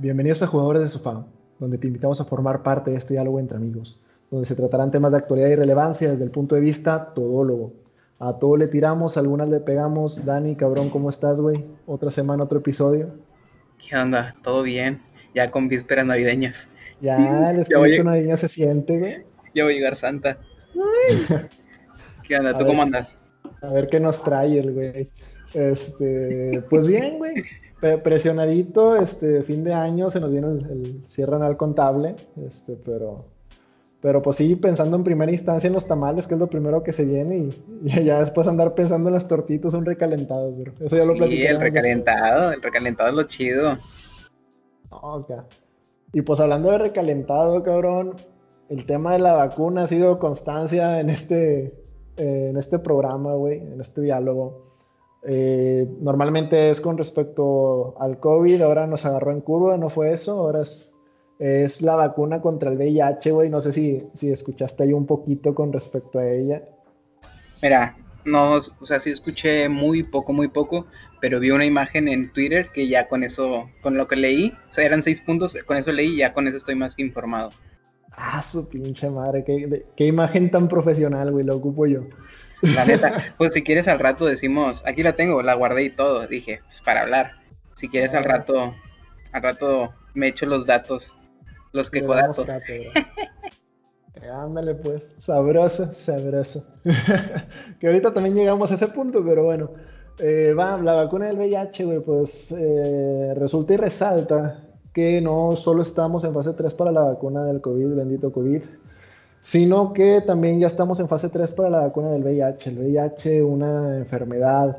Bienvenidos a Jugadores de Sofá, donde te invitamos a formar parte de este diálogo entre amigos, donde se tratarán temas de actualidad y relevancia desde el punto de vista todólogo. A todo le tiramos, a algunas le pegamos. Dani, cabrón, ¿cómo estás, güey? Otra semana, otro episodio. ¿Qué onda? ¿Todo bien? Ya con vísperas navideñas. Ya, el espíritu navideño se siente, güey. Ya va a llegar Santa. ¿Qué onda? ¿Tú cómo andas? A ver qué nos trae el güey. Este, pues bien, güey presionadito, este fin de año se nos viene el, cierre anual contable, este, pero, pero pues sí, pensando en primera instancia en los tamales, que es lo primero que se viene, y, ya después andar pensando en las tortitas, un recalentado, bro. Eso ya lo Sí, el recalentado, el recalentado es lo chido. Y pues hablando de recalentado, cabrón, el tema de la vacuna ha sido constancia en este, en este programa, güey, en este diálogo. Eh, normalmente es con respecto al COVID, ahora nos agarró en curva, no fue eso, ahora es, es la vacuna contra el VIH, güey, no sé si, si escuchaste ahí un poquito con respecto a ella. Mira, no, o sea, sí escuché muy poco, muy poco, pero vi una imagen en Twitter que ya con eso, con lo que leí, o sea, eran seis puntos, con eso leí y ya con eso estoy más que informado. Ah, su pinche madre, qué, qué imagen tan profesional, güey, lo ocupo yo. La neta, pues si quieres al rato decimos, aquí la tengo, la guardé y todo, dije, pues para hablar. Si quieres al rato, al rato me echo los datos, los que datos. Ándale pues, sabroso, sabroso. que ahorita también llegamos a ese punto, pero bueno. Eh, va, la vacuna del VIH, güey, pues eh, resulta y resalta que no solo estamos en fase 3 para la vacuna del COVID, bendito COVID, sino que también ya estamos en fase 3 para la vacuna del VIH. El VIH, una enfermedad,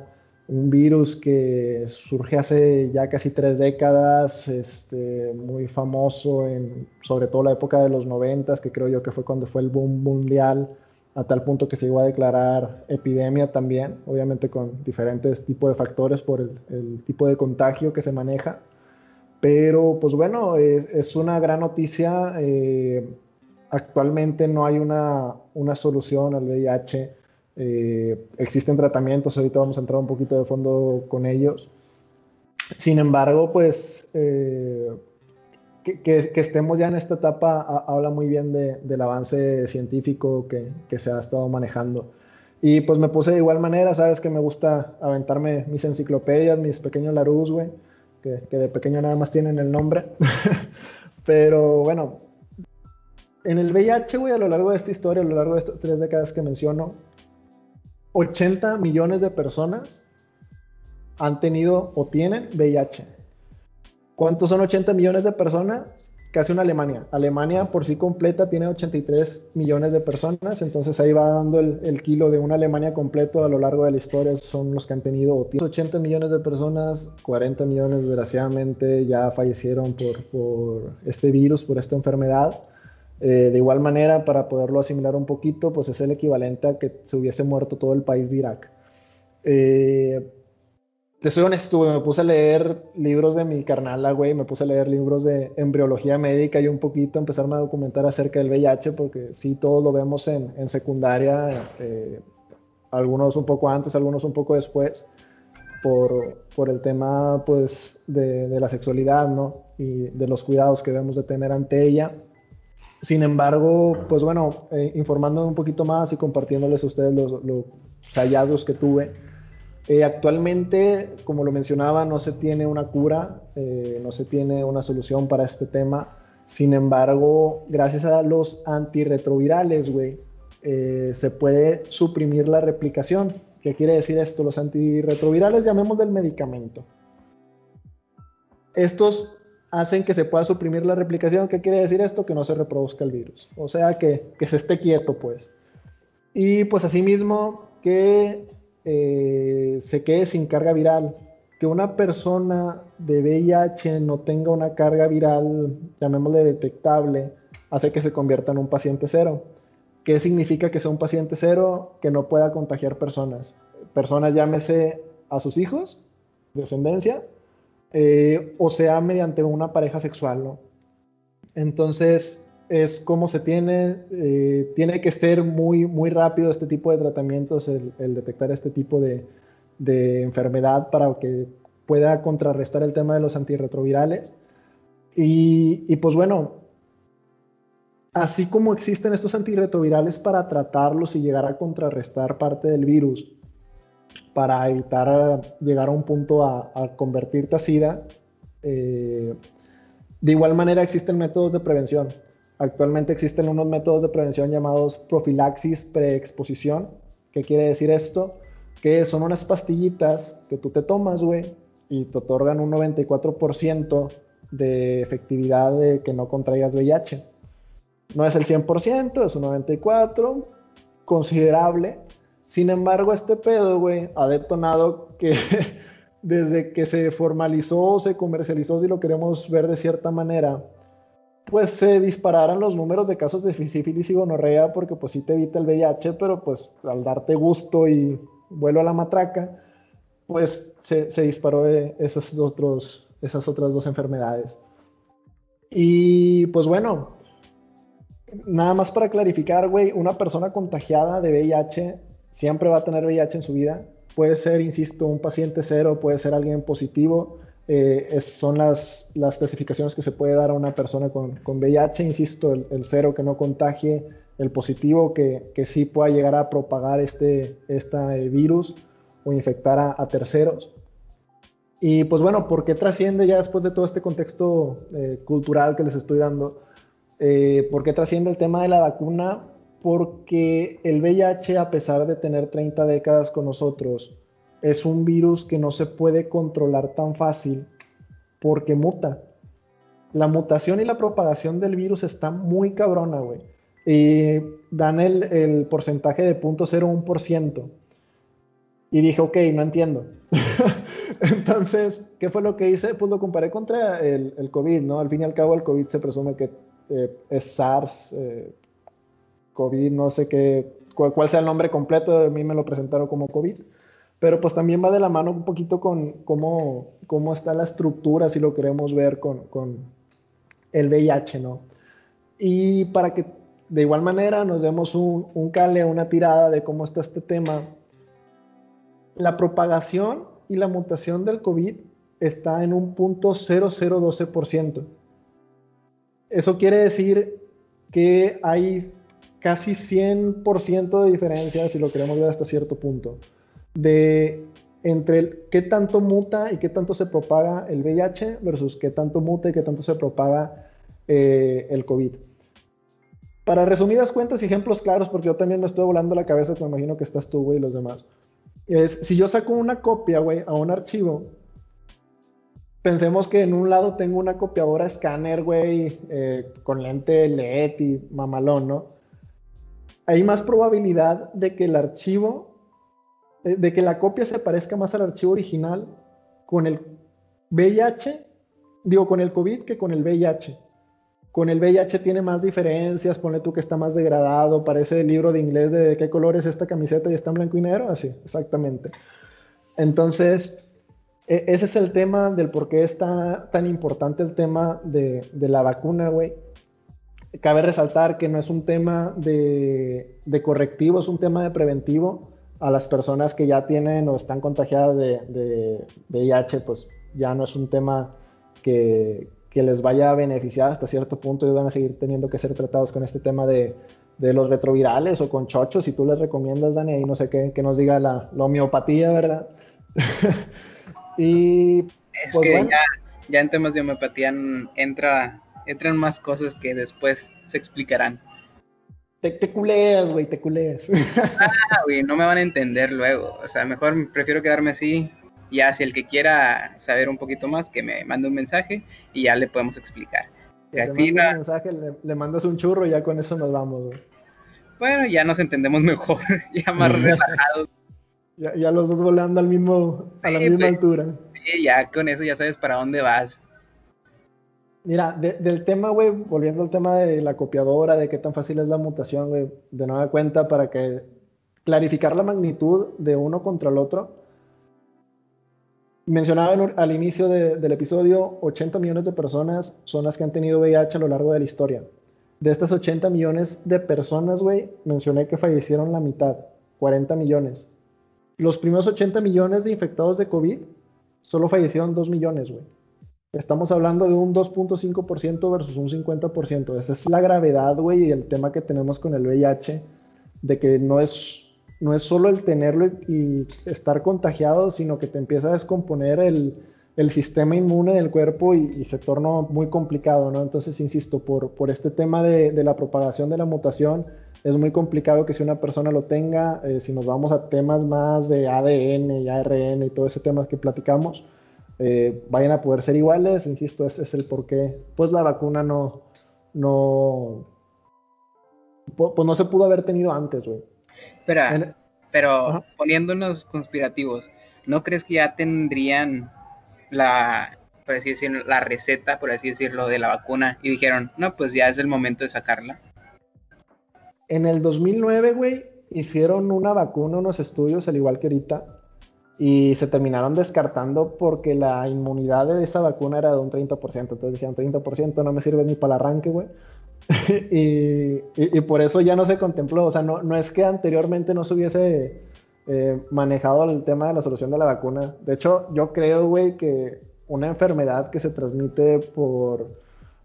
un virus que surge hace ya casi tres décadas, este, muy famoso en sobre todo la época de los 90, que creo yo que fue cuando fue el boom mundial, a tal punto que se llegó a declarar epidemia también, obviamente con diferentes tipos de factores por el, tipo de contagio que se maneja. Pero pues bueno, es, es una gran noticia. Eh, actualmente no hay una, solución al VIH. Eh, existen tratamientos, ahorita vamos a entrar un poquito de fondo con ellos. Sin embargo, pues eh, que, estemos ya en esta etapa habla muy bien del avance científico que, se ha estado manejando. Y pues me puse de igual manera, sabes que me gusta aventarme mis enciclopedias, mis pequeños Larus, güey, que, que de pequeño nada más tienen el nombre. Pero bueno, en el VIH, güey, a lo largo de esta historia, a lo largo de estas tres décadas que menciono, 80 millones de personas han tenido o tienen VIH. ¿Cuántos son 80 millones de personas? Casi una Alemania. Alemania por sí completa tiene 83 millones de personas, entonces ahí va dando el, kilo de una Alemania completo a lo largo de la historia, son los que han tenido o 80 millones de personas, 40 millones desgraciadamente ya fallecieron por, por este virus, por esta enfermedad. Eh, de igual manera, para poderlo asimilar un poquito, pues es el equivalente a que se hubiese muerto todo el país de Irak. Eh, te soy honesto, me puse a leer libros de mi carnala, güey, me puse a leer libros de embriología médica y un poquito empezarme a documentar acerca del VIH, porque sí, todos lo vemos en, secundaria, eh, algunos un poco antes, algunos un poco después, por, por el tema, pues, de, de la sexualidad, ¿no? Y de los cuidados que debemos de tener ante ella. Sin embargo, pues bueno, eh, informándome un poquito más y compartiéndoles a ustedes los, hallazgos que tuve. Eh, actualmente, como lo mencionaba, no se tiene una cura, eh, no se tiene una solución para este tema. Sin embargo, gracias a los antirretrovirales, güey, se puede suprimir la replicación. ¿Qué quiere decir esto? Los antirretrovirales, llamemos del medicamento. Estos hacen que se pueda suprimir la replicación. ¿Qué quiere decir esto? Que no se reproduzca el virus. O sea, que, se esté quieto, pues. Y pues asimismo, que eh, se quede sin carga viral. Que una persona de VIH no tenga una carga viral, llamémosle detectable, hace que se convierta en un paciente cero. ¿Qué significa que sea un paciente cero? Que no pueda contagiar personas. Personas, llámese a sus hijos, descendencia, eh, o sea mediante una pareja sexual. Entonces es como se tiene, eh, tiene que ser muy, muy rápido este tipo de tratamientos, el, detectar este tipo de, enfermedad para que pueda contrarrestar el tema de los antirretrovirales. Y, pues bueno, así como existen estos antirretrovirales para tratarlos y llegar a contrarrestar parte del virus, para evitar llegar a un punto a, convertirte a SIDA, eh, de igual manera existen métodos de prevención. Actualmente existen unos métodos de prevención llamados profilaxis preexposición. ¿Qué quiere decir esto? Que son unas pastillitas que tú te tomas, güey, y te otorgan un 94% de efectividad de que no contraigas VIH. No es el 100%, es un 94%, considerable. Sin embargo, este pedo, güey, ha detonado que desde que se formalizó, se comercializó, si lo queremos ver de cierta manera, pues se dispararan los números de casos de sífilis y gonorrea porque pues sí te evita el VIH, pero pues al darte gusto y vuelo a la matraca, pues se, disparó otros, esas otras dos enfermedades. Y pues bueno, nada más para clarificar, güey, una persona contagiada de VIH siempre va a tener VIH en su vida. Puede ser, insisto, un paciente cero, puede ser alguien positivo. Eh, son las, las clasificaciones que se puede dar a una persona con, con VIH, insisto, el, cero que no contagie, el positivo que, que sí pueda llegar a propagar este, este virus o infectar a, terceros. Y pues bueno, ¿por qué trasciende ya después de todo este contexto eh, cultural que les estoy dando? Eh, ¿Por qué trasciende el tema de la vacuna? Porque el VIH, a pesar de tener 30 décadas con nosotros, es un virus que no se puede controlar tan fácil porque muta. La mutación y la propagación del virus está muy cabrona, güey. Y dan el, el porcentaje de 0.01%. Y dije, ok, no entiendo. Entonces, ¿qué fue lo que hice? Pues lo comparé contra el, el COVID, ¿no? Al fin y al cabo, el COVID se presume que eh, es SARS, eh, COVID, no sé qué, cuál, sea el nombre completo, a mí me lo presentaron como COVID. Pero pues también va de la mano un poquito con cómo, cómo está la estructura, si lo queremos ver con, con el VIH, ¿no? Y para que de igual manera nos demos un, un cale, una tirada de cómo está este tema, la propagación y la mutación del COVID está en un punto 0012%. Eso quiere decir que hay casi 100% de diferencia, si lo queremos ver hasta cierto punto, de entre qué tanto muta y qué tanto se propaga el VIH versus qué tanto muta y qué tanto se propaga eh, el COVID. Para resumidas cuentas y ejemplos claros, porque yo también me estoy volando la cabeza, me imagino que estás tú, güey, y los demás es, si yo saco una copia, güey, a un archivo, pensemos que en un lado tengo una copiadora escáner, güey, eh, con lente LED y mamalón, ¿no? Hay más probabilidad de que el archivo, eh, de que la copia se parezca más al archivo original con el VIH, digo, con el COVID que con el VIH. Con el VIH tiene más diferencias, ponle tú que está más degradado, parece el libro de inglés de qué color es esta camiseta y está en blanco y negro, así, exactamente. Entonces, e, ese es el tema del por qué está tan importante el tema de, la vacuna, güey. Cabe resaltar que no es un tema de, correctivo, es un tema de preventivo. A las personas que ya tienen o están contagiadas de, de VIH, pues ya no es un tema que, que les vaya a beneficiar hasta cierto punto. Y van a seguir teniendo que ser tratados con este tema de, de los retrovirales o con chochos, si tú les recomiendas, Dani, ahí no sé qué, que nos diga la, la homeopatía, ¿verdad? y es pues que ya, ya, en temas de homeopatía entra, entran más cosas que después se explicarán. Te, te culeas, güey, te culeas. ah, güey, no me van a entender luego. O sea, mejor prefiero quedarme así, ya si el que quiera saber un poquito más, que me mande un mensaje y ya le podemos explicar. le, un mensaje, le, mandas un churro y ya con eso nos vamos. Bueno, ya nos entendemos mejor, ya más relajados. Ya, los dos volando al mismo, a la misma altura. Sí, ya con eso ya sabes para dónde vas. Mira, del tema, güey, volviendo al tema de la copiadora, de qué tan fácil es la mutación, güey, de nueva cuenta, para que clarificar la magnitud de uno contra el otro, Mencionaba al inicio del episodio, 80 millones de personas son las que han tenido VIH a lo largo de la historia. De estas 80 millones de personas, güey, mencioné que fallecieron la mitad, 40 millones. Los primeros 80 millones de infectados de COVID, solo fallecieron 2 millones, güey. Estamos hablando de un 2.5% versus un 50%. Esa es la gravedad, güey, y el tema que tenemos con el VIH, de que no es, no es solo el tenerlo y, estar contagiado, sino que te empieza a descomponer el, el sistema inmune del cuerpo y, se torna muy complicado, ¿no? Entonces, insisto, por, por este tema de, de, la propagación de la mutación, es muy complicado que si una persona lo tenga, eh, si nos vamos a temas más de ADN y ARN y todo ese tema que platicamos, eh, vayan a poder ser iguales, insisto, ese es el por qué, pues la vacuna no, no, pues no se pudo haber tenido antes, güey. Espera, pero poniéndonos conspirativos, ¿no crees que ya tendrían la, por así decirlo, la receta, por así decirlo, de la vacuna y dijeron, no, pues ya es el momento de sacarla? En el 2009, güey, hicieron una vacuna, unos estudios, al igual que ahorita, y se terminaron descartando porque la inmunidad de esa vacuna era de un 30%. Entonces dijeron, 30% no me sirve ni para el arranque, güey. y, por eso ya no se contempló. O sea, no, no es que anteriormente no se hubiese eh, manejado el tema de la solución de la vacuna. De hecho, yo creo, güey, que una enfermedad que se transmite por,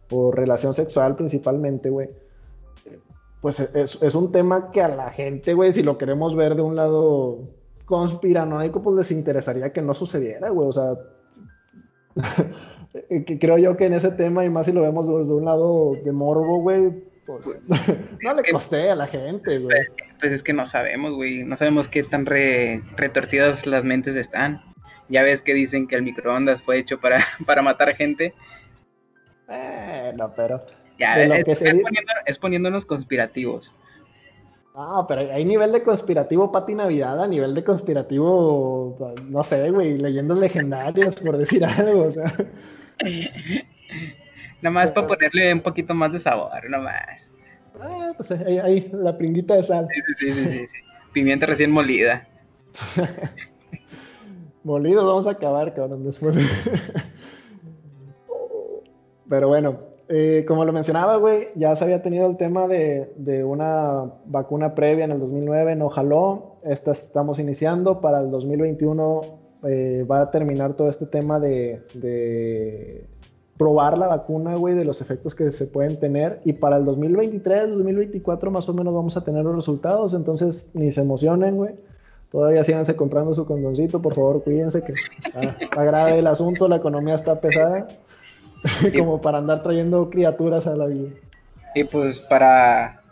por relación sexual principalmente, güey, pues es, es un tema que a la gente, güey, si lo queremos ver de un lado conspiranoico, pues les interesaría que no sucediera, güey. O sea, creo yo que en ese tema, y más si lo vemos desde un lado de morbo, güey, pues, pues no le costé a la gente, güey. Pues es que no sabemos, güey. No sabemos qué tan retorcidas las mentes están. Ya ves que dicen que el microondas fue hecho para, para matar gente. Eh, no, pero. Ya, es poniéndonos conspirativos. Ah, pero hay nivel de conspirativo Pati Navidad, a nivel de conspirativo, no sé, güey, leyendas legendarias, por decir algo, o sea. Nada más para ponerle un poquito más de sabor, nada más. Ah, pues ahí, ahí, la pringuita de sal. Sí, sí, sí, sí, Pimienta recién molida. Molidos vamos a acabar, cabrón, después. Pero bueno, eh, como lo mencionaba, güey, ya se había tenido el tema de, de, una vacuna previa en el 2009, no jaló. Esta estamos iniciando. Para el 2021 eh, va a terminar todo este tema de, de probar la vacuna, güey, de los efectos que se pueden tener. Y para el 2023, 2024 más o menos vamos a tener los resultados. Entonces, ni se emocionen, güey. Todavía síganse comprando su condoncito, por favor, cuídense que está grave el asunto, la economía está pesada. como para andar trayendo criaturas a la vida. Y pues para,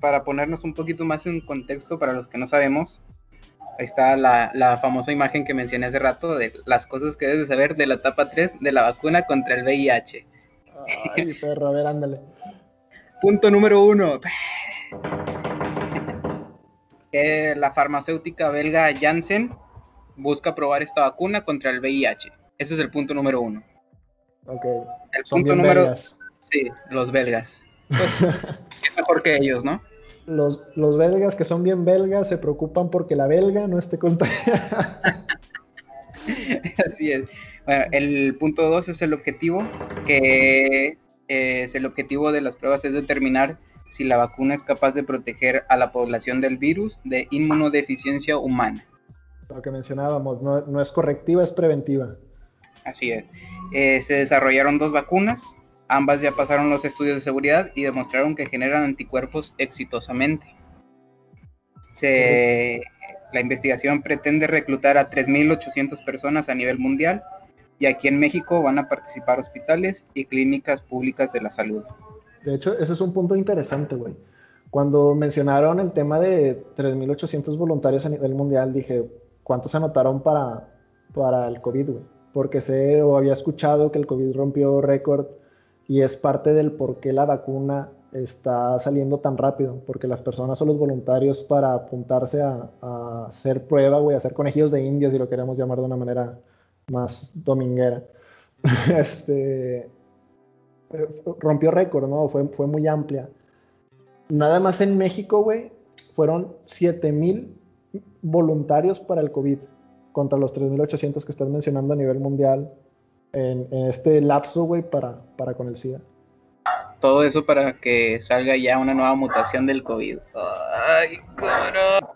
para ponernos un poquito más en contexto para los que no sabemos, ahí está la, la, famosa imagen que mencioné hace rato de las cosas que debes saber de la etapa 3 de la vacuna contra el VIH. Ay, perro, a ver, ándale. Punto número uno. Eh, la farmacéutica belga Janssen busca probar esta vacuna contra el VIH. Ese es el punto número uno. Ok. El punto número. Belgas. Sí, los belgas. Pues, mejor que ellos, ¿no? Los, los belgas que son bien belgas se preocupan porque la belga no esté contagiada. Así es. Bueno, el punto dos es el objetivo, que es el objetivo de las pruebas es determinar si la vacuna es capaz de proteger a la población del virus de inmunodeficiencia humana. Lo que mencionábamos, no, no es correctiva, es preventiva. Así es. Eh, se desarrollaron dos vacunas, ambas ya pasaron los estudios de seguridad y demostraron que generan anticuerpos exitosamente. la investigación pretende reclutar a 3.800 personas a nivel mundial y aquí en México van a participar hospitales y clínicas públicas de la salud. De hecho, ese es un punto interesante, güey. Cuando mencionaron el tema de 3.800 voluntarios a nivel mundial, dije, ¿cuántos se anotaron para, para el COVID, güey? Porque sé o había escuchado que el COVID rompió récord y es parte del por qué la vacuna está saliendo tan rápido, porque las personas son los voluntarios para apuntarse a, hacer prueba, güey, a hacer conejillos de indias, si lo queremos llamar de una manera más dominguera. este, rompió récord, ¿no? Fue, fue muy amplia. Nada más en México, güey, fueron 7 mil voluntarios para el COVID contra los 3.800 que estás mencionando a nivel mundial en, este lapso, güey, para, para con el SIDA. Todo eso para que salga ya una nueva mutación del COVID. Ay, carajo.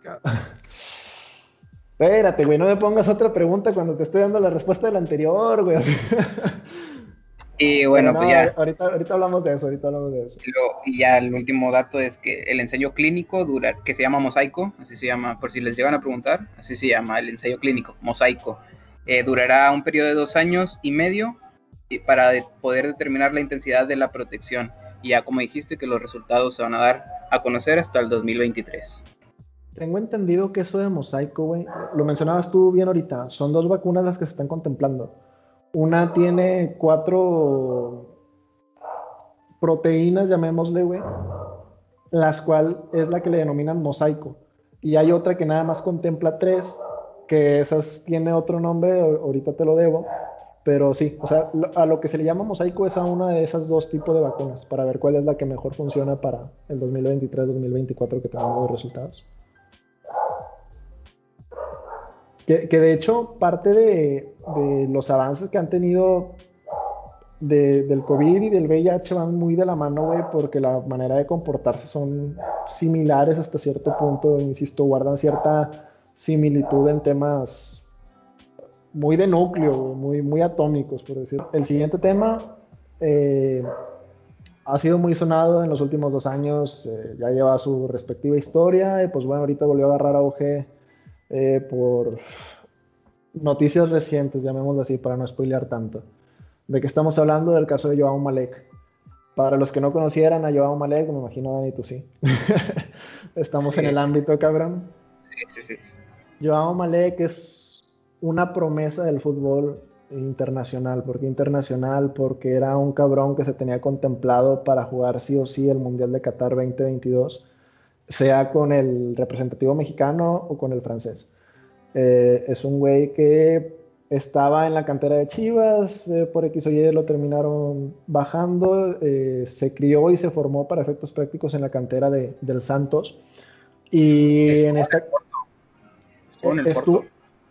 Espérate, güey, no me pongas otra pregunta cuando te estoy dando la respuesta de la anterior, güey. Y bueno, pues ya. Ahorita, ahorita hablamos de eso, ahorita hablamos de eso. Y, ya el último dato es que el ensayo clínico dura, que se llama mosaico, así se llama, por si les llegan a preguntar, así se llama el ensayo clínico, mosaico. Eh, durará un periodo de dos años y medio para poder determinar la intensidad de la protección. Y ya como dijiste que los resultados se van a dar a conocer hasta el 2023. Tengo entendido que eso de mosaico, güey, lo mencionabas tú bien ahorita, son dos vacunas las que se están contemplando una tiene cuatro proteínas, llamémosle, güey, las cuales es la que le denominan mosaico. Y hay otra que nada más contempla tres, que esas tiene otro nombre, ahorita te lo debo. Pero sí, o sea, a lo que se le llama mosaico es a una de esas dos tipos de vacunas, para ver cuál es la que mejor funciona para el 2023-2024 que tengamos los resultados. Que, de hecho, parte de, los avances que han tenido del COVID y del VIH van muy de la mano, güey, porque la manera de comportarse son similares hasta cierto punto, insisto, guardan cierta similitud en temas muy de núcleo, muy, muy atómicos, por decir. El siguiente tema eh, ha sido muy sonado en los últimos dos años, eh, ya lleva su respectiva historia, y pues bueno, ahorita volvió a agarrar auge eh, por noticias recientes, llamémoslo así, para no spoilear tanto. De que estamos hablando del caso de Joao Malek. Para los que no conocieran a Joao Malek, me imagino Dani, tú sí. estamos en el ámbito, cabrón. Sí, sí, sí. Joao Malek es una promesa del fútbol internacional. ¿Por qué internacional? Porque era un cabrón que se tenía contemplado para jugar sí o sí el Mundial de Qatar 2022 sea con el representativo mexicano o con el francés. Eh, es un güey que estaba en la cantera de Chivas, eh, por X o Y lo terminaron bajando, eh, se crió y se formó para efectos prácticos en la cantera de, del Santos. Y en esta... Estuvo en el Porto.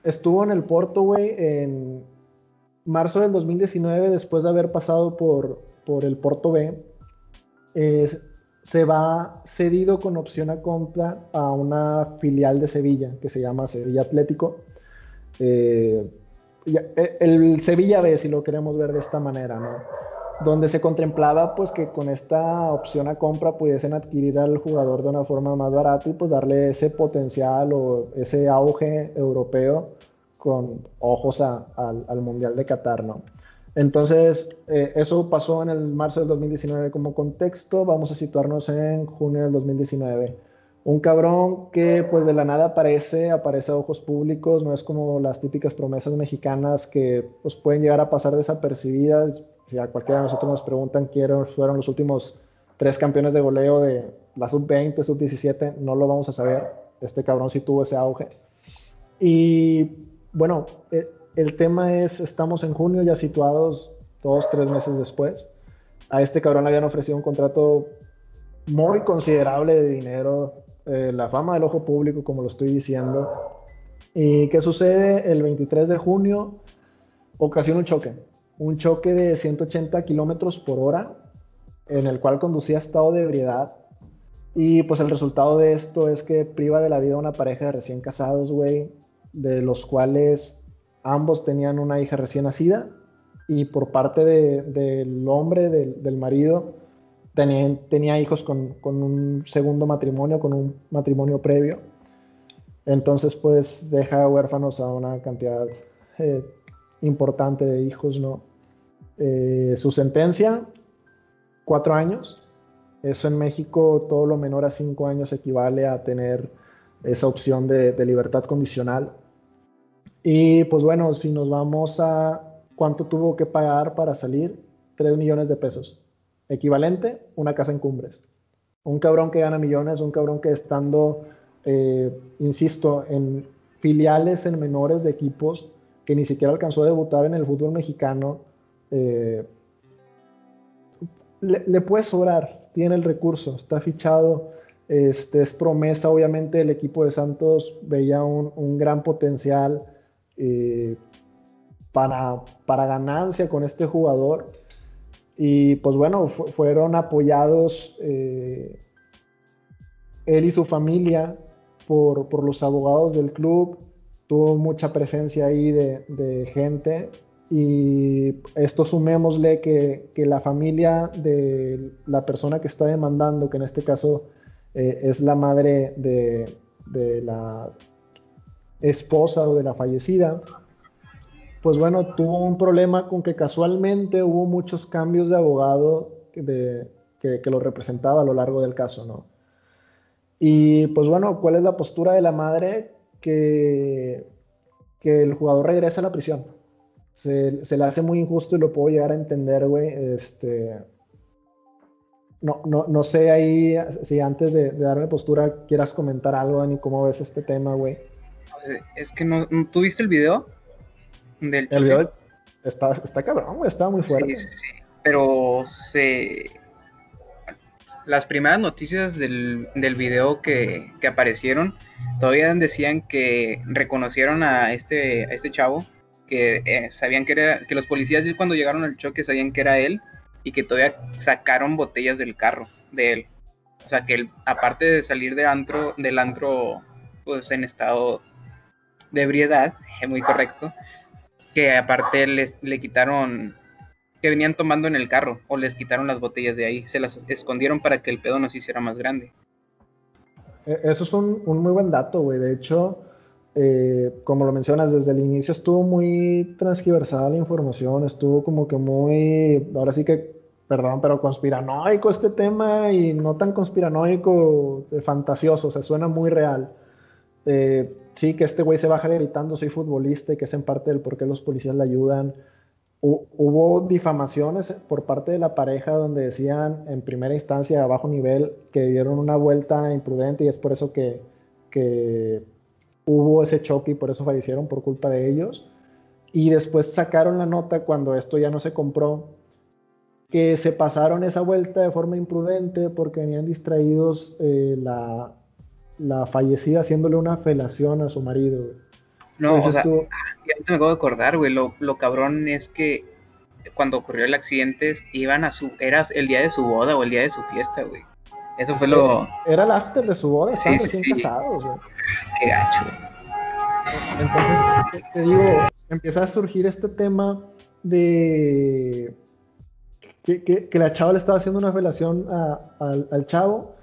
Estuvo en el Porto, güey, en marzo del 2019, después de haber pasado por, por el Porto B se va cedido con opción a compra a una filial de Sevilla que se llama Sevilla Atlético. Eh, e, el Sevilla B, si lo queremos ver de esta manera, ¿no? Donde se contemplaba pues que con esta opción a compra pudiesen adquirir al jugador de una forma más barata y pues darle ese potencial o ese auge europeo con ojos al, al Mundial de Qatar, ¿no? Entonces, eh, eso pasó en el marzo del 2019 como contexto. Vamos a situarnos en junio del 2019. Un cabrón que pues de la nada aparece, aparece a ojos públicos, no es como las típicas promesas mexicanas que pues pueden llegar a pasar desapercibidas. Si a cualquiera de nosotros nos preguntan quiénes fueron los últimos tres campeones de goleo de la sub-20, sub-17, no lo vamos a saber. Este cabrón sí tuvo ese auge. Y bueno, eh, el tema es, estamos en junio ya situados dos, tres meses después. A este cabrón le habían ofrecido un contrato muy considerable de dinero, eh, la fama del ojo público, como lo estoy diciendo. ¿Y qué sucede? El 23 de junio ocasiona un choque, un choque de 180 kilómetros por hora, en el cual conducía a estado de ebriedad. Y pues el resultado de esto es que priva de la vida a una pareja de recién casados, güey, de los cuales ambos tenían una hija recién nacida y por parte del hombre, del, marido, tenía hijos con, un segundo matrimonio, con un matrimonio previo. Entonces, pues deja huérfanos a una cantidad eh, importante de hijos, ¿no? Eh, su sentencia, cuatro años. Eso en México, todo lo menor a cinco años equivale a tener esa opción de libertad condicional y pues bueno, si nos vamos a cuánto tuvo que pagar para salir, 3 millones de pesos. Equivalente, una casa en cumbres. Un cabrón que gana millones, un cabrón que estando, eh, insisto, en filiales en menores de equipos que ni siquiera alcanzó a debutar en el fútbol mexicano, eh, le, puede sobrar, tiene el recurso, está fichado, este, es promesa, obviamente el equipo de Santos veía un gran potencial eh, para, para ganancia con este jugador. Y pues bueno, fueron apoyados eh, él y su familia por, por, los abogados del club. tuvo mucha presencia ahí de, gente y esto sumémosle que, la familia de la persona que está demandando, que en este caso eh, es la madre de, de, la esposa o de la fallecida, pues bueno, tuvo un problema con que casualmente hubo muchos cambios de abogado de, que, lo representaba a lo largo del caso, ¿no? Y pues bueno, ¿cuál es la postura de la madre? Que, que el jugador regrese a la prisión. Se, le hace muy injusto y lo puedo llegar a entender, güey. Este, no, no, no sé ahí si antes de, darme postura quieras comentar algo, Dani, cómo ves este tema, güey. Es que no, ¿tú viste el video? Del el video está, está cabrón, está muy fuerte. Sí, sí, pero se, las primeras noticias del, del video que, que, aparecieron todavía decían que reconocieron a este, a este chavo, que eh, sabían que era, que los policías cuando llegaron al choque sabían que era él y que todavía sacaron botellas del carro de él. O sea que él, aparte de salir de antro, del antro pues en estado de ebriedad, muy correcto, que aparte les, le quitaron que venían tomando en el carro o les quitaron las botellas de ahí, se las escondieron para que el pedo no se hiciera más grande. E, eso es un, muy buen dato, güey. De hecho, eh, como lo mencionas, desde el inicio estuvo muy transgiversada la información, estuvo como que muy, ahora sí que, perdón, pero conspiranoico este tema y no tan conspiranoico, eh, fantasioso, o sea, suena muy real. Eh, sí, que este güey se baja gritando, soy futbolista y que es en parte del por qué los policías le ayudan hubo difamaciones por parte de la pareja donde decían en primera instancia a bajo nivel que dieron una vuelta imprudente y es por eso que, hubo ese choque y por eso fallecieron por culpa de ellos. Y después sacaron la nota cuando esto ya no se compró, que se pasaron esa vuelta de forma imprudente porque venían distraídos eh, la, la fallecida haciéndole una felación a su marido. No, o sea, me acabo de acordar, güey, lo, lo, cabrón es que cuando ocurrió el accidente iban a su, era el día de su boda o el día de su fiesta, güey. Eso fue lo... Era el after de su boda, estaban recién casados, güey. Qué gacho, Entonces, te, digo, empieza a surgir este tema de que, que, la chava le estaba haciendo una relación al, al chavo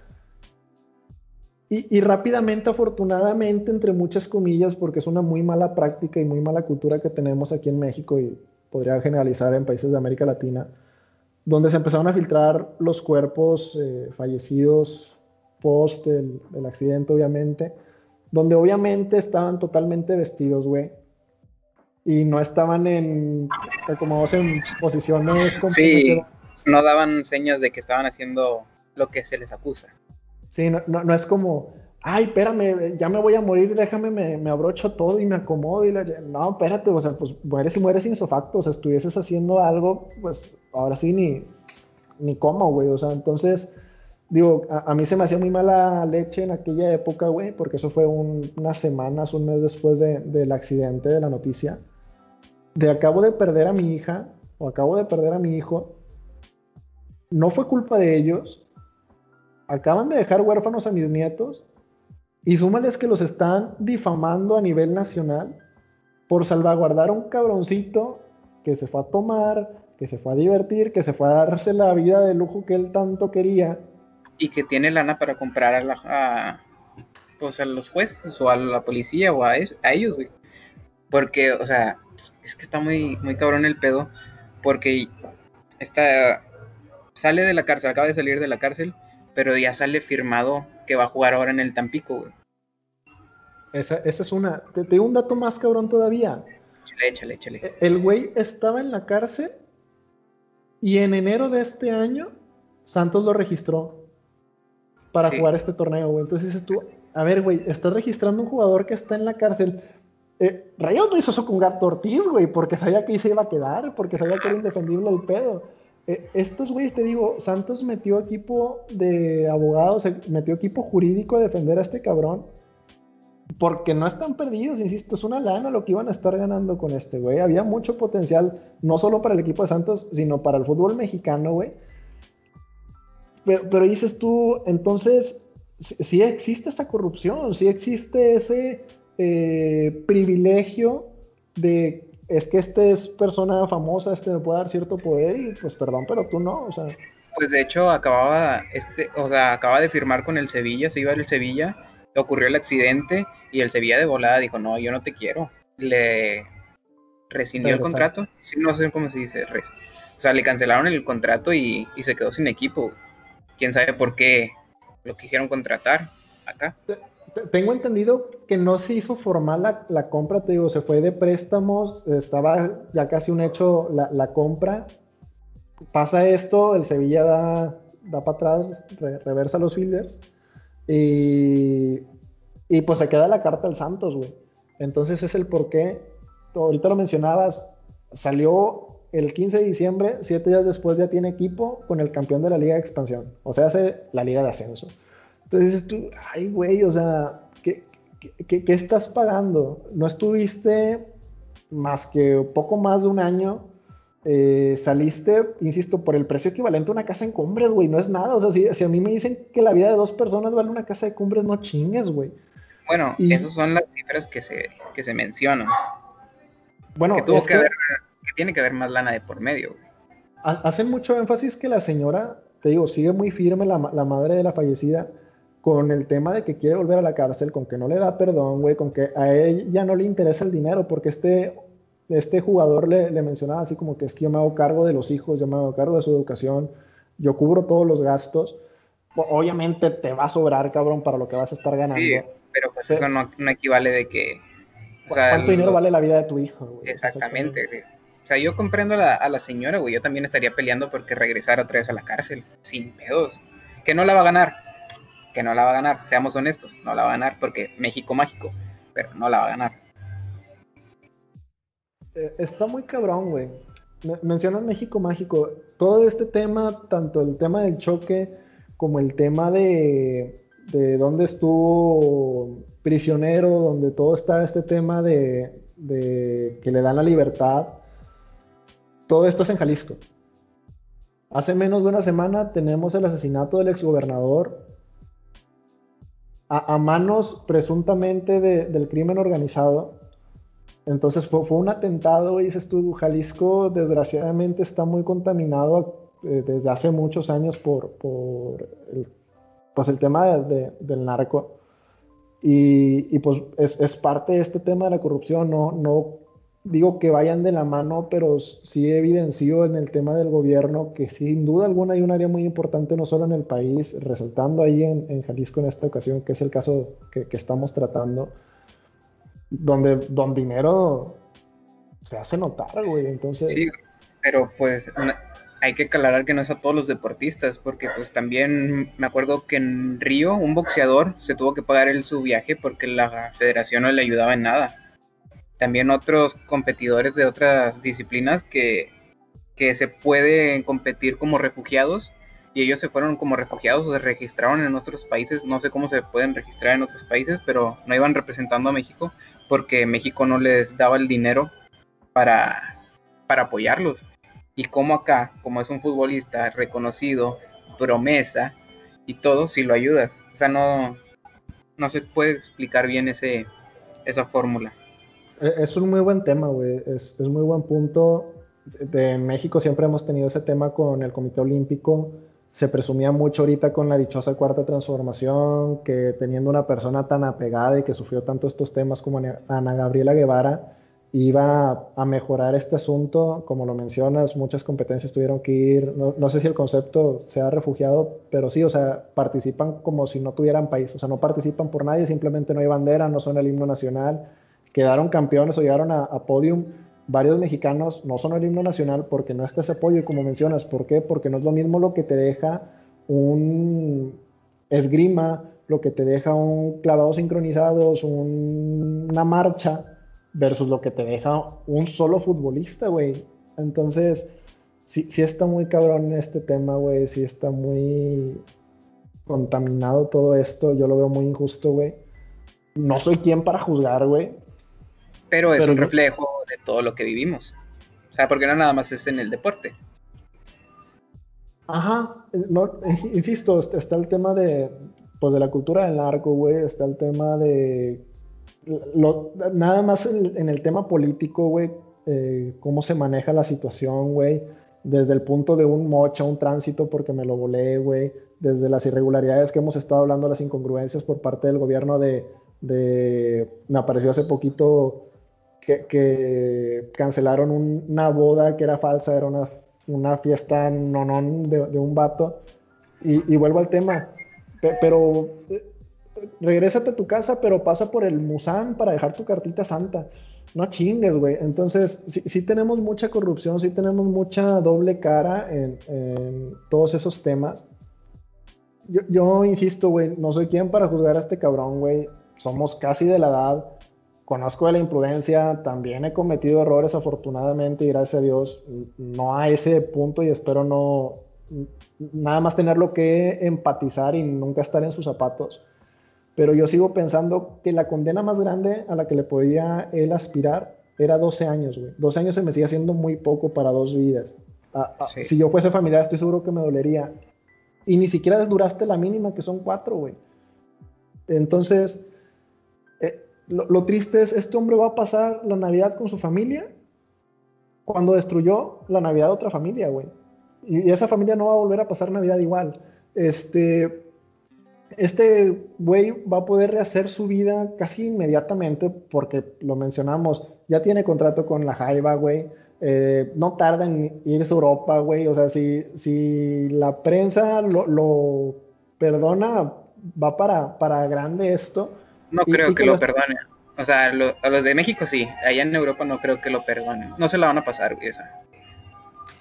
y, rápidamente, afortunadamente, entre muchas comillas, porque es una muy mala práctica y muy mala cultura que tenemos aquí en México y podría generalizar en países de América Latina, donde se empezaron a filtrar los cuerpos eh, fallecidos post el, accidente, obviamente, donde obviamente estaban totalmente vestidos, güey, y no estaban en, como en posiciones... Sí, no daban señas de que estaban haciendo lo que se les acusa. Sí, no, no, es como, ay, espérame, ya me voy a morir, déjame, me, abrocho todo y me acomodo. Y No, espérate, o sea, pues mueres y mueres insofacto. O sea, estuvieses haciendo algo, pues ahora sí ni, ni cómo, güey. O sea, entonces, digo, a, mí se me hacía muy mala leche en aquella época, güey, porque eso fue unas semanas, un mes después de, del accidente, de la noticia. De acabo de perder a mi hija, o acabo de perder a mi hijo. No fue culpa de ellos, acaban de dejar huérfanos a mis nietos y súmales que los están difamando a nivel nacional por salvaguardar a un cabroncito que se fue a tomar, que se fue a divertir, que se fue a darse la vida de lujo que él tanto quería. Y que tiene lana para comprar a, la, pues a los jueces o a la policía o a, ellos. Porque, o sea, es que está muy, muy cabrón el pedo. Porque está, sale de la cárcel, acaba de salir de la cárcel pero ya sale firmado que va a jugar ahora en el Tampico, güey. Esa, es una. Te, digo un dato más cabrón todavía. Échale, échale, échale. E, el güey estaba en la cárcel y en enero de este año Santos lo registró para jugar este torneo, güey. Entonces dices tú, a ver, güey, estás registrando un jugador que está en la cárcel. Eh, Rayos no hizo eso con Gato Ortiz, güey, porque sabía que ahí se iba a quedar, porque sabía que era indefendible el pedo. Eh, estos güeyes, te digo, Santos metió equipo de abogados, metió equipo jurídico a defender a este cabrón. Porque no están perdidos, insisto, es una lana lo que iban a estar ganando con este, güey. Había mucho potencial, no solo para el equipo de Santos, sino para el fútbol mexicano, güey. Pero, dices tú, entonces, sí existe esa corrupción, sí existe ese eh, privilegio de es que este es persona famosa, este me puede dar cierto poder y pues perdón, pero tú no, o sea. Pues de hecho acababa, este, o sea, acaba de firmar con el Sevilla, se iba al Sevilla, ocurrió el accidente y el Sevilla de volada dijo, no, yo no te quiero. Le rescindió el contrato, sí, no sé cómo se dice, o sea, le cancelaron el contrato y, y se quedó sin equipo. Quién sabe por qué lo quisieron contratar acá tengo entendido que no se hizo formal la, compra, te digo, se fue de préstamos, estaba ya casi un hecho la, compra. Pasa esto, el Sevilla da, da para atrás, reversa los fielders y, y pues se queda la carta al Santos, güey. Entonces es el por qué, ahorita lo mencionabas, salió el 15 de diciembre, siete días después ya tiene equipo con el campeón de la Liga de Expansión, o sea, hace la Liga de Ascenso. Entonces dices tú, ay, güey, o sea, ¿qué, qué, estás pagando? No estuviste más que poco más de un año. Eh, saliste, insisto, por el precio equivalente a una casa en cumbres, güey, no es nada. O sea, si, si, a mí me dicen que la vida de dos personas vale una casa de cumbres, no chingues, güey. Bueno, esas son las cifras que se, que se mencionan. Bueno, que tuvo que, haber, que tiene que haber más lana de por medio. Güey. Hacen mucho énfasis que la señora, te digo, sigue muy firme la, la madre de la fallecida con el tema de que quiere volver a la cárcel, con que no le da perdón, güey, con que a él ya no le interesa el dinero, porque este, este jugador le, le, mencionaba así como que es que yo me hago cargo de los hijos, yo me hago cargo de su educación, yo cubro todos los gastos. Obviamente te va a sobrar, cabrón, para lo que vas a estar ganando. Sí, pero pues eso no, equivale de que... ¿Cuánto dinero vale la vida de tu hijo? Güey? Exactamente. O sea, yo comprendo a la, a la señora, güey. Yo también estaría peleando porque regresara otra vez a la cárcel, sin pedos. Que no la va a ganar, que no la va a ganar, seamos honestos, no la va a ganar porque México mágico, pero no la va a ganar. Eh, está muy cabrón, güey. Mencionas México mágico. Todo este tema, tanto el tema del choque como el tema de, de dónde estuvo prisionero, donde todo está este tema de, de que le dan la libertad. Todo esto es en Jalisco. Hace menos de una semana tenemos el asesinato del exgobernador a, manos presuntamente del crimen organizado. Entonces fue, un atentado, y dices tú, Jalisco desgraciadamente está muy contaminado eh, desde hace muchos años por, por el, pues el tema del narco. Y, y pues es, es, parte de este tema de la corrupción, no, no digo que vayan de la mano, pero sí evidenció en el tema del gobierno que sin duda alguna hay un área muy importante, no solo en el país, resaltando ahí en, Jalisco en esta ocasión, que es el caso que, estamos tratando, donde don dinero se hace notar, güey. Entonces. Sí, pero pues hay que aclarar que no es a todos los deportistas, porque pues también me acuerdo que en Río un boxeador se tuvo que pagar él su viaje porque la federación no le ayudaba en nada también otros competidores de otras disciplinas que, se pueden competir como refugiados y ellos se fueron como refugiados o se registraron en otros países, no sé cómo se pueden registrar en otros países, pero no iban representando a México porque México no les daba el dinero para, para apoyarlos. Y como acá, como es un futbolista reconocido, promesa y todo, si lo ayudas. O sea, no, no se puede explicar bien ese, esa fórmula. E, es un muy buen tema, güey. Es, es, muy buen punto. De México siempre hemos tenido ese tema con el Comité Olímpico. Se presumía mucho ahorita con la dichosa cuarta transformación, que teniendo una persona tan apegada y que sufrió tanto estos temas como Ana Gabriela Guevara, iba a mejorar este asunto. Como lo mencionas, muchas competencias tuvieron que ir. No sé si el concepto se ha refugiado, pero sí, o sea, participan como si no tuvieran país. O sea, no participan por nadie, simplemente no hay bandera, no son el himno nacional quedaron campeones o llegaron a, podium. Varios mexicanos no son el himno nacional porque no está ese apoyo, y como mencionas, ¿por qué? Porque no es lo mismo lo que te deja un esgrima, lo que te deja un clavado sincronizados, una marcha, versus lo que te deja un solo futbolista, güey. Entonces, sí, sí está muy cabrón este tema, güey. Sí está muy contaminado todo esto. Yo lo veo muy injusto, güey. No soy quien para juzgar, güey pero es un reflejo de todo lo que vivimos. O sea, porque no nada más es en el deporte. Ajá, no, insisto, está el tema de, pues de la cultura del narco, güey, está el tema de nada más en, el tema político, güey, eh, cómo se maneja la situación, güey, desde el punto de un mocha, un tránsito porque me lo volé, güey, desde las irregularidades que hemos estado hablando, las incongruencias por parte del gobierno de, me apareció hace poquito que, cancelaron una boda que era falsa, era una, una fiesta nonón de, de un vato. Y, y, vuelvo al tema, pero eh, regrésate a tu casa, pero pasa por el Musan para dejar tu cartita santa. No chingues, güey. Entonces, sí, tenemos mucha corrupción, sí tenemos mucha doble cara en, todos esos temas. Yo, yo insisto, güey, no soy quien para juzgar a este cabrón, güey. Somos casi de la edad. Conozco de la imprudencia, también he cometido errores afortunadamente y gracias a Dios no a ese punto y espero no nada más tenerlo que empatizar y nunca estar en sus zapatos pero yo sigo pensando que la condena más grande a la que le podía él aspirar era 12 años, güey. 12 años se me sigue haciendo muy poco para dos vidas. Ah, ah, si yo fuese familiar, estoy seguro que me dolería. Y ni siquiera duraste la mínima, que son cuatro, güey. Entonces, lo, triste es, este hombre va a pasar la Navidad con su familia cuando destruyó la Navidad de otra familia, güey. Y, esa familia no va a volver a pasar Navidad igual. Este, este güey va a poder rehacer su vida casi inmediatamente porque lo mencionamos, ya tiene contrato con la Jaiba, güey. Eh, no tarda en irse a Europa, güey. O sea, si, si la prensa lo, perdona, va para, para grande esto. No creo que, lo perdone. O sea, a los de México sí. Allá en Europa no creo que lo perdonen. No se la van a pasar, güey, esa.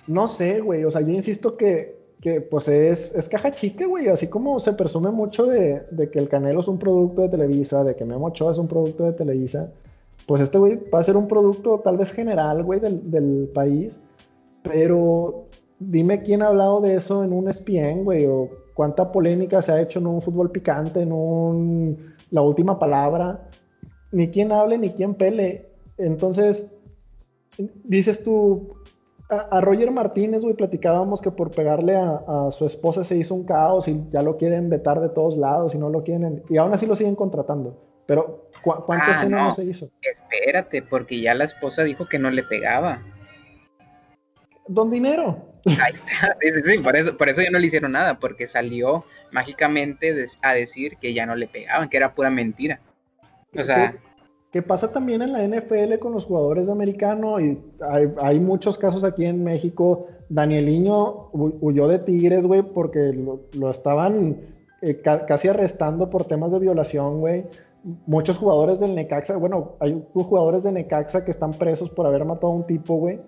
No sé, güey. O sea, yo insisto que que pues es, es caja chica, güey, así como se presume mucho de, de, que el Canelo es un producto de Televisa, de que Memo Ochoa es un producto de Televisa, pues este güey va a ser un producto tal vez general, güey, del, del, país, pero dime quién ha hablado de eso en un ESPN, güey, o cuánta polémica se ha hecho en un fútbol picante, en un La Última Palabra, ni quién hable, ni quién pele, entonces dices tú, a, Roger Martínez, güey, platicábamos que por pegarle a, su esposa se hizo un caos y ya lo quieren vetar de todos lados y no lo quieren, y aún así lo siguen contratando. Pero, ¿cuántas ah, no. se hizo? Espérate, porque ya la esposa dijo que no le pegaba. Don Dinero. Ahí está, sí, sí, sí, por eso, por eso ya no le hicieron nada, porque salió mágicamente a decir que ya no le pegaban, que era pura mentira. O sea que pasa también en la NFL con los jugadores de americano y hay, muchos casos aquí en México. Danieliño huyó de Tigres, güey, porque lo, estaban eh, casi arrestando por temas de violación, güey. Muchos jugadores del Necaxa, bueno, hay jugadores de Necaxa que están presos por haber matado a un tipo, güey.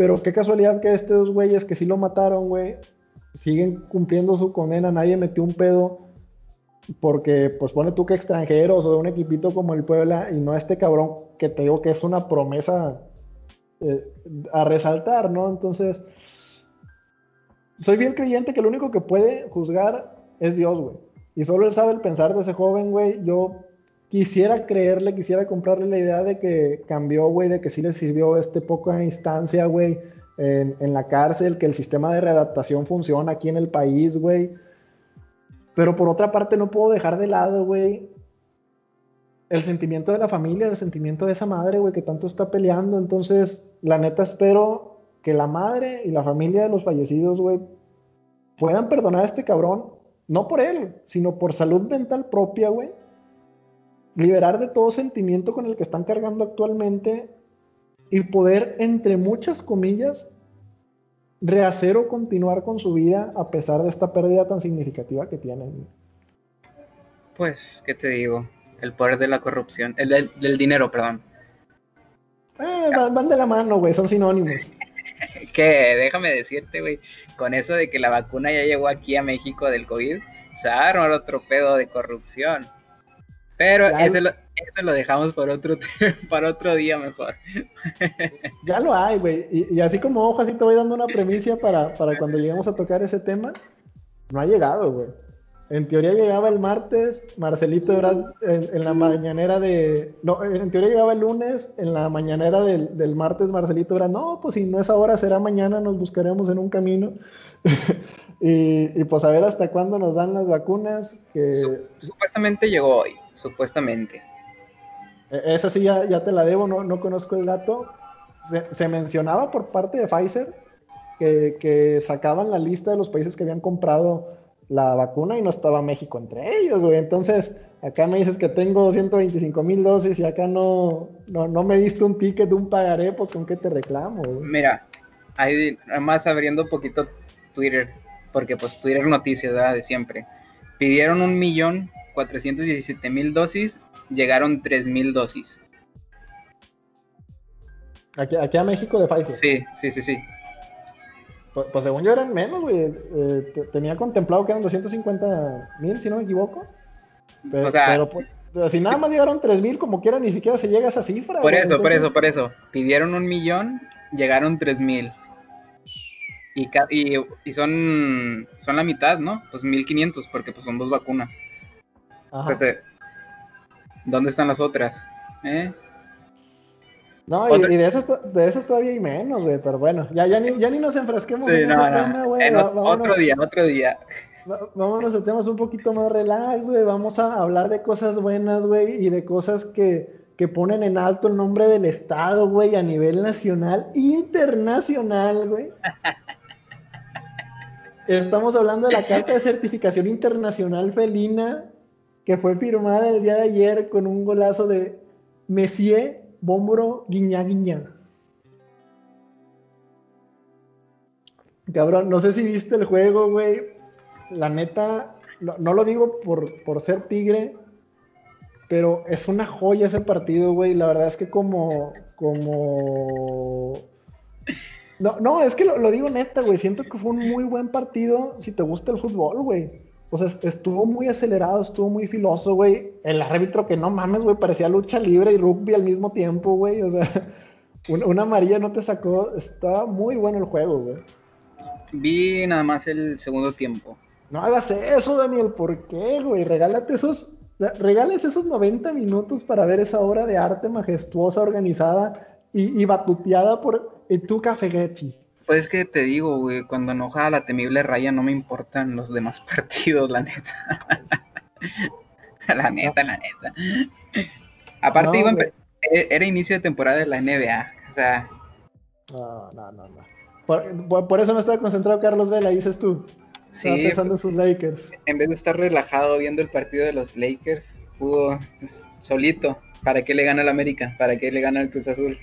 Pero qué casualidad que estos dos güeyes que sí lo mataron, güey, siguen cumpliendo su condena, nadie metió un pedo porque pues pone tú que extranjeros o de un equipito como el Puebla y no este cabrón que te digo que es una promesa eh, a resaltar, ¿no? Entonces, soy bien creyente que lo único que puede juzgar es Dios, güey. Y solo él sabe el pensar de ese joven, güey. Yo quisiera creerle, quisiera comprarle la idea de que cambió, güey, de que sí le sirvió este poca instancia, güey, en, la cárcel, que el sistema de readaptación funciona aquí en el país, güey pero por otra parte, no puedo dejar de lado, güey, el sentimiento de la familia, el sentimiento de esa madre, güey, que tanto está peleando. Entonces, la neta, espero que la madre y la familia de los fallecidos, güey, puedan perdonar a este cabrón, no por él, sino por salud mental propia, güey. Liberar de todo sentimiento con el que están cargando actualmente y poder, entre muchas comillas, rehacer o continuar con su vida a pesar de esta pérdida tan significativa que tienen. Pues, ¿qué te digo? El poder de la corrupción, el del, dinero, perdón. Eh, van, de la mano, güey, son sinónimos. que déjame decirte, güey, con eso de que la vacuna ya llegó aquí a México del COVID, se va otro pedo de corrupción. Pero ese lo, eso lo dejamos para otro, para otro día mejor. Ya lo hay, güey. Y, así como ojo, así te voy dando una premisa para, para cuando lleguemos a tocar ese tema. No ha llegado, güey. En teoría llegaba el martes, Marcelito era en, la mañanera de... No, en teoría llegaba el lunes, en la mañanera del, del, martes Marcelito era, no, pues si no es ahora, será mañana, nos buscaremos en un camino. y, y, pues a ver hasta cuándo nos dan las vacunas. Que... Supuestamente llegó hoy, supuestamente. E, esa sí ya, ya te la debo, no, no conozco el dato. Se, mencionaba por parte de Pfizer que, que, sacaban la lista de los países que habían comprado la vacuna y no estaba México entre ellos, güey. Entonces, acá me dices que tengo 125 mil dosis y acá no, no, no, me diste un ticket de un pagaré, pues con qué te reclamo, güey? Mira, ahí además abriendo un poquito Twitter, porque pues Twitter noticias de siempre. Pidieron un millón 417 mil dosis, llegaron 3 mil dosis. Aquí, aquí, a México de Pfizer. Sí, sí, sí, sí. Pues, pues según yo eran menos, güey. Eh, tenía contemplado que eran 250 mil, si no me equivoco. Pero, o sea, pero pues, si nada más llegaron 3 mil, como quiera, ni siquiera se llega a esa cifra. Por eso, por eso, por eso. Pidieron un millón, llegaron 3 mil. Y, y, son, son la mitad, ¿no? Pues 1500, porque pues son dos vacunas. Entonces, ¿dónde están las otras? ¿Eh? No, y, de, esas, de esas todavía hay menos, güey, pero bueno, ya, ya, ni, ya ni nos enfrasquemos en ese tema, güey. otro día, otro día. Vámonos a temas un poquito más relax, güey. Vamos a hablar de cosas buenas, güey, y de cosas que, que ponen en alto el nombre del Estado, güey, a nivel nacional, internacional, güey. Estamos hablando de la carta de certificación internacional felina que fue firmada el día de ayer con un golazo de Messier Bómboro Guiñá Guiñá. Cabrón, no sé si viste el juego, güey. La neta, no, lo digo por, por, ser tigre, pero es una joya ese partido, güey. La verdad es que como, como no, no, es que lo, digo neta, güey. Siento que fue un muy buen partido si te gusta el fútbol, güey. O sea, estuvo muy acelerado, estuvo muy filoso, güey. El árbitro que no mames, güey, parecía lucha libre y rugby al mismo tiempo, güey. O sea, una, amarilla no te sacó. Estaba muy bueno el juego, güey. Vi nada más el segundo tiempo. No hagas eso, Daniel. ¿Por qué, güey? Regálate esos, regales esos 90 minutos para ver esa obra de arte majestuosa, organizada y, y batuteada por ¿Y tú, Cafeguetti? Pues es que te digo, güey, cuando enoja la temible raya no me importan los demás partidos, la neta. la neta, la neta. Aparte, e, era inicio de temporada de la NBA, o sea... No, no, no, no. Por, eso no estaba concentrado Carlos Vela, dices tú. Sí, pensando en sus Lakers. En vez de estar relajado viendo el partido de los Lakers, pudo solito. ¿Para qué le gana el América? ¿Para qué le gana el Cruz Azul?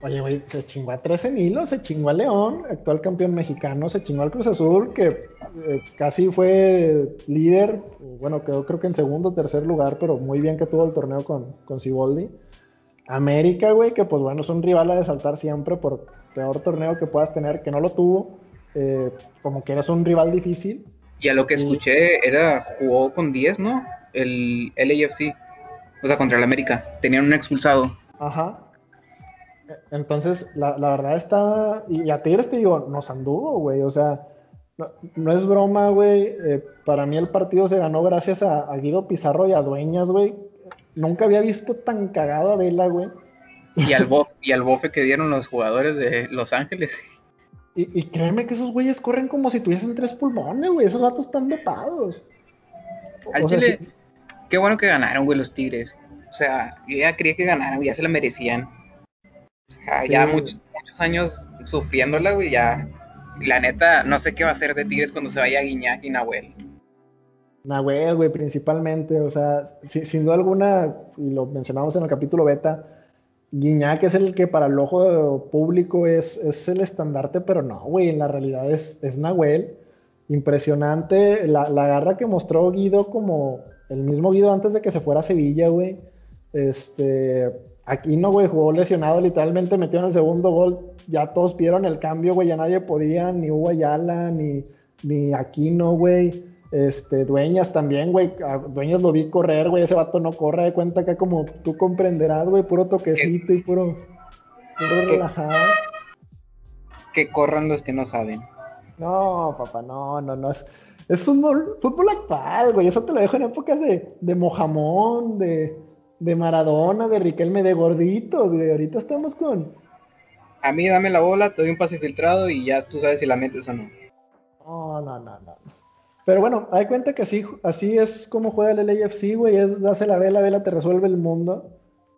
Oye, güey, se chingó a 13 hilos, se chingó a León, actual campeón mexicano, se chingó al Cruz Azul, que eh, casi fue líder, bueno, quedó creo que en segundo o tercer lugar, pero muy bien que tuvo el torneo con, con Ciboldi. América, güey, que pues bueno, es un rival a resaltar siempre por peor torneo que puedas tener, que no lo tuvo, eh, como que eres un rival difícil. Y a lo que escuché, era jugó con 10, ¿no? El LAFC, o sea, contra el América, tenían un expulsado. Ajá. Entonces, la, verdad está. Y a Tigres te digo, nos anduvo, güey. O sea, no, es broma, güey. Eh, para mí el partido se ganó gracias a, Guido Pizarro y a Dueñas, güey. Nunca había visto tan cagado a Vela, güey. Y al, bofe, y al bofe que dieron los jugadores de Los Ángeles. Y, créeme que esos güeyes corren como si tuviesen tres pulmones, güey. Esos gatos están dopados. Al Chile, qué bueno que ganaron, güey, los Tigres. O sea, yo ya creía que ganaran, ya se la merecían. Ya muchos, años sufriéndola, güey, ya. La neta, no sé qué va a hacer de Tigres cuando se vaya Guiñac y Nahuel. Nahuel, güey, principalmente. O sea, sin duda alguna, y lo mencionamos en el capítulo beta, Guiñac es el que para el ojo público es, es el estandarte, pero no, güey, en la realidad es, es Nahuel. Impresionante la, la, garra que mostró Guido como el mismo Guido antes de que se fuera a Sevilla, güey. Este, Aquí no, güey, jugó lesionado, literalmente metió en el segundo gol. Ya todos pidieron el cambio, güey, ya nadie podía, ni Hugo Ayala, ni, ni Aquino, güey. Este, Dueñas también, güey. Dueñas lo vi correr, güey. Ese vato no corre de cuenta que como tú comprenderás, güey, puro toquecito y puro, puro relajado. Que corran los que no saben. No, papá, no, no, no. Es, es fútbol, fútbol actual, güey. Eso te lo dejo en épocas de, de Mojamón, de, de Maradona, de Riquelme, de gorditos, güey. Ahorita estamos con. A mí dame la bola, te doy un pase filtrado y ya tú sabes si la metes o no. No, no, no, no. Pero bueno, hay cuenta que así, así es como juega el LAFC, güey. Es dase la vela, vela te resuelve el mundo.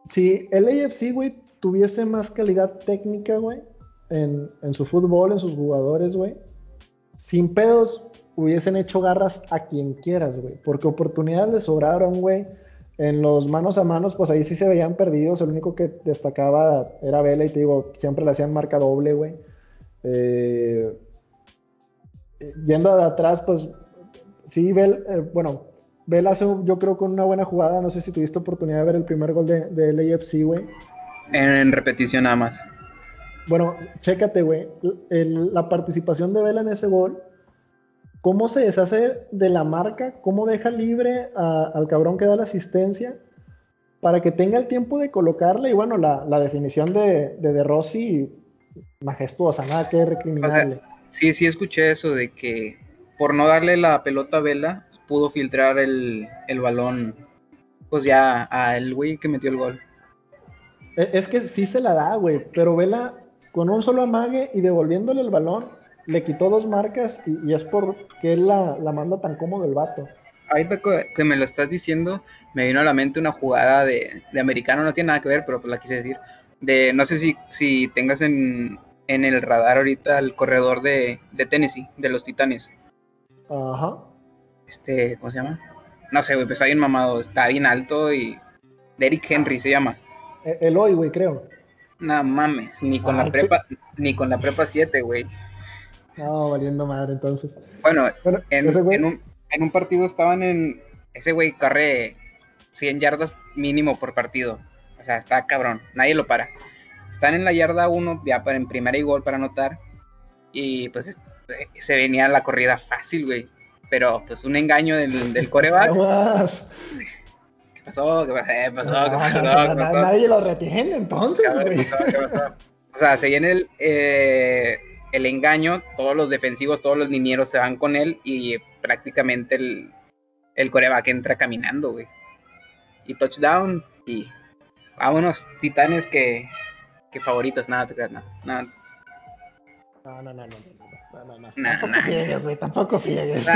si el AFC, güey, tuviese más calidad técnica, güey, en, en su fútbol, en sus jugadores, güey, sin pedos hubiesen hecho garras a quien quieras, güey. Porque oportunidades les sobraron, güey. En los manos a manos, pues ahí sí se veían perdidos. El único que destacaba era Vela y te digo, siempre le hacían marca doble, güey. Eh, yendo de atrás, pues sí, Vela, eh, bueno, Vela hace, yo creo, con una buena jugada. No sé si tuviste oportunidad de ver el primer gol de, del AFC, güey. En repetición nada más. Bueno, chécate, güey. La participación de Vela en ese gol cómo se deshace de la marca, cómo deja libre al cabrón que da la asistencia para que tenga el tiempo de colocarle y bueno, la, definición de, de, Rossi majestuosa, nada que recriminarle. sí, sí escuché eso de que por no darle la pelota a Vela, pudo filtrar el, el balón pues ya a el güey que metió el gol. E, es que sí se la da, güey, pero Vela con un solo amague y devolviéndole el balón, le quitó dos marcas y, es porque él la, manda tan cómodo el vato. Ahorita que me lo estás diciendo, me vino a la mente una jugada de, americano, no tiene nada que ver, pero pues la quise decir. De, no sé si, si tengas en, el radar ahorita el corredor de, Tennessee, de los Titanes. Ajá. Este, ¿cómo se llama? No sé, güey, pues está bien mamado, está bien alto y. Derrick Henry se llama. E, el hoy, güey, creo. No mames, ni con la prepa, ni con la prepa 7, güey. No, valiendo madre entonces. Bueno, en, un, partido estaban en. Ese güey corre 100 yardas mínimo por partido. O sea, está cabrón. Nadie lo para. Están en la yarda 1, ya para en primera y gol para anotar. Y pues se venía la corrida fácil, güey. Pero pues un engaño del, del coreback. ¿Qué pasó? ¿Qué pasó? ¿Qué pasó? Nadie lo retiene entonces, güey. O sea, se viene el. Eh, el engaño, todos los defensivos, todos los linieros se van con él y prácticamente el, el coreback entra caminando, güey. Y touchdown y vámonos, titanes que, que favoritos, nada, nada, nada. No, no, no, no, no, no, no. tampoco friegues, güey, tampoco friegues.